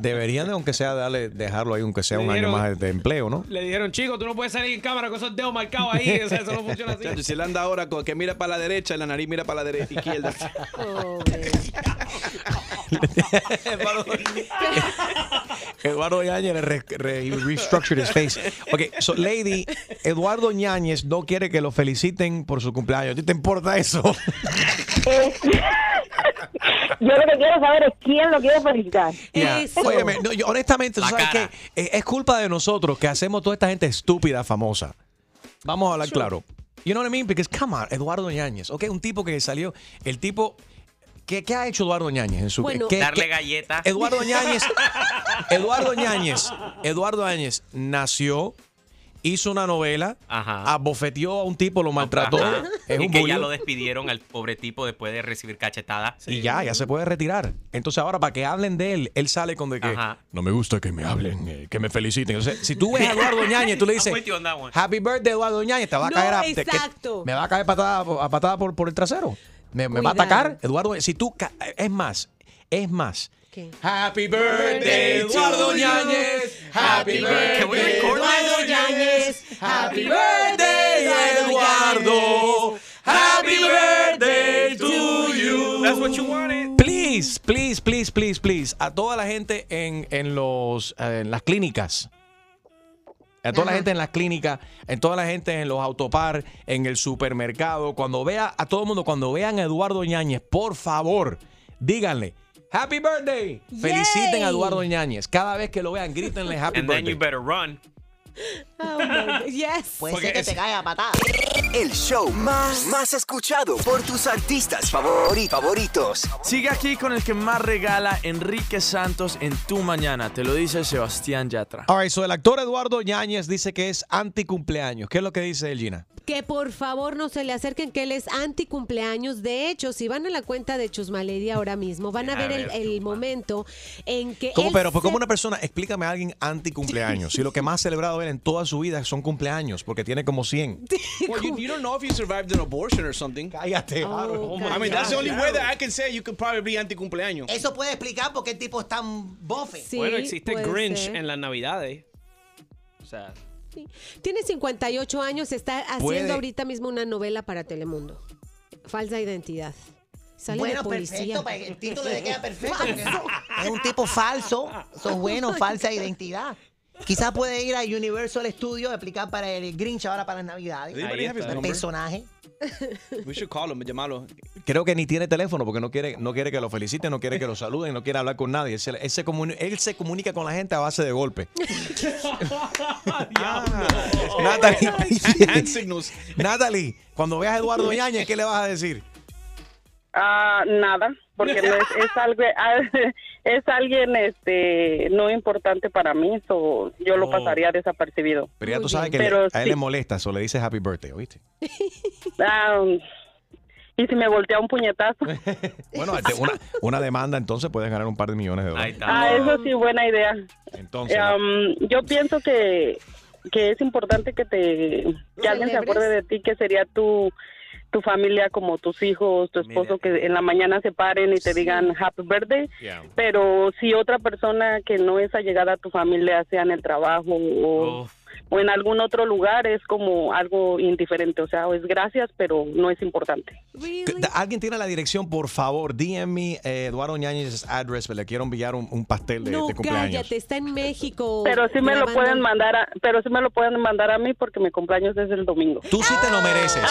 deberían, de, aunque sea, darle, dejarlo ahí, aunque sea Le un año más de, empleo, ¿no? Le dijeron, chico, tú no puedes salir en cámara con esos dedos marcados ahí. O sea, eso no funciona así. Si él anda ahora con que mira para la derecha la nariz mira para la derecha izquierda. [LAUGHS] [LAUGHS] Eduardo Yáñez le re- re- restructured his face. Ok, so Lady, Eduardo Ñañez no quiere que lo feliciten por su cumpleaños. ¿A ti te importa eso? [LAUGHS] Yo lo que quiero saber es quién lo quiere felicitar. Óyeme, no, yo, honestamente, ¿tú La ¿sabes cara. qué? Es, es culpa de nosotros que hacemos toda esta gente estúpida famosa. Vamos a hablar claro. You know what I mean? Because, come on, Eduardo Ñañez, ok, un tipo que salió, el tipo, ¿qué, qué ha hecho Eduardo Ñañez en su Bueno, qué- darle qué- galleta. Eduardo Ñañez, [LAUGHS] Eduardo Ñañez, Eduardo Ñañez nació, hizo una novela, abofeteó a un tipo, lo maltrató, Ajá. es y un que ya lo despidieron al pobre tipo después de recibir cachetada. Y ya, ya se puede retirar. Entonces ahora para que hablen de él, él sale con de que Ajá. no me gusta que me hablen, eh, que me feliciten. Si tú ves a Eduardo Ñañez, tú le [LAUGHS] dices. Happy birthday Eduardo Ñañez, te va a No, caer a, te- que- exacto. me va a caer patada, a patada por, por el trasero. Me, me va a atacar, Eduardo. Si tú ca- es más, es más. Happy birthday, Eduardo Ñañez. Happy birthday, Eduardo? Ñañez. Happy birthday, Eduardo. Happy birthday to you. That's what you wanted. Please, please, please, please, please. A toda la gente en, en los, eh, en las clínicas. A toda la gente en las clínicas, en toda la gente en los autopar, en el supermercado. Cuando vea a todo el mundo, cuando vean a Eduardo Ñañez, por favor, díganle. Happy birthday. Feliciten a Eduardo Ñañez. Cada vez que lo vean, grítenle happy And then birthday. you better run. [LAUGHS] [LAUGHS] yes. Puede ser que te caiga a patada. El show más, más escuchado por tus artistas favori- favoritos. Sigue aquí con el que más regala Enrique Santos en tu mañana. Te lo dice Sebastián Yatra. All right, so el actor Eduardo Ñañez dice que es anti cumpleaños. ¿Qué es lo que dice él, Gina? Que por favor no se le acerquen, que él es anti cumpleaños. De hecho, si van a la cuenta de Chusmalady ahora mismo, van a, A ver el, ver, el momento en que. ¿Cómo, él pero, pues, se- como una persona, explícame a alguien anti cumpleaños. Si lo que más ha celebrado él en toda su vida son cumpleaños, porque tiene como 100. [LAUGHS] Well, you, you don't know if you survived an abortion or something. Cállate. Oh, I mean, that's the only way that I can say you could probably be anti-cumpleaños. Eso puede explicar por qué el tipo es tan bofe. bueno, existe Grinch ser. en las navidades. O sea, Tiene 58 años, está haciendo Puede- ahorita mismo una novela para Telemundo. Falsa identidad. Sale bueno, de policía. perfecto, para el título le queda perfecto. es un tipo falso, son bueno, [LAUGHS] falsa identidad. Quizás puede ir a Universal Studios a explicar para el Grinch ahora para las Navidades. El personaje. We should call him, llamarlo. Creo que ni tiene teléfono porque no quiere, no quiere que lo feliciten, no quiere que lo saluden, no quiere hablar con nadie. Él se, él se comuni- él se comunica con la gente a base de golpe. [LAUGHS] Natalie, Hand signals. Natalie, cuando veas a Eduardo Ñañez, ¿qué le vas a decir? Ah, nada, porque no es, es algo, [LAUGHS] es alguien este no importante para mí, so yo lo Oh. pasaría desapercibido. Pero ya tú sabes que le- a él sí. le molesta, o le dices happy birthday, ¿oíste? [LAUGHS] Ah, y si me voltea un puñetazo. [LAUGHS] Bueno, te- una, una demanda, entonces puedes ganar un par de millones de dólares. Ah, eso sí, buena idea. Entonces, Um, yo pienso que, que es importante que te que alguien se acuerde de ti, que sería tu tu familia como tus hijos, tu esposo que en la mañana se paren y te digan happy birthday, pero si otra persona que no es allegada a tu familia, sea en el trabajo o o en algún otro lugar es como algo indiferente, o sea, es gracias, pero no es importante. ¿Alguien tiene la dirección? Por favor, DM me eh, Eduardo Ñañez address, le quiero enviar un, un pastel de, No, de cumpleaños. cállate, está en México. Pero sí me lo pueden mandar, a, pero sí me lo pueden mandar a mí porque mi cumpleaños es el domingo. Tú sí te lo mereces.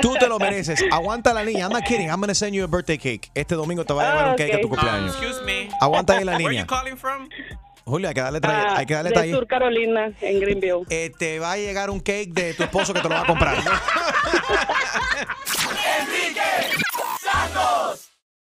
Tú te lo mereces. Aguanta la línea. I'm not kidding. I'm gonna send you a birthday cake. Este domingo te va a llevar un cake a tu cumpleaños. Excuse me. Aguanta ahí la Where línea. you calling from? Julio, hay que darle, tra- Ah, hay que darle de talle. Sur Carolina, en Greenville. Eh, te va a llegar un cake de tu esposo que te lo va a comprar. [LAUGHS] Enrique Santos.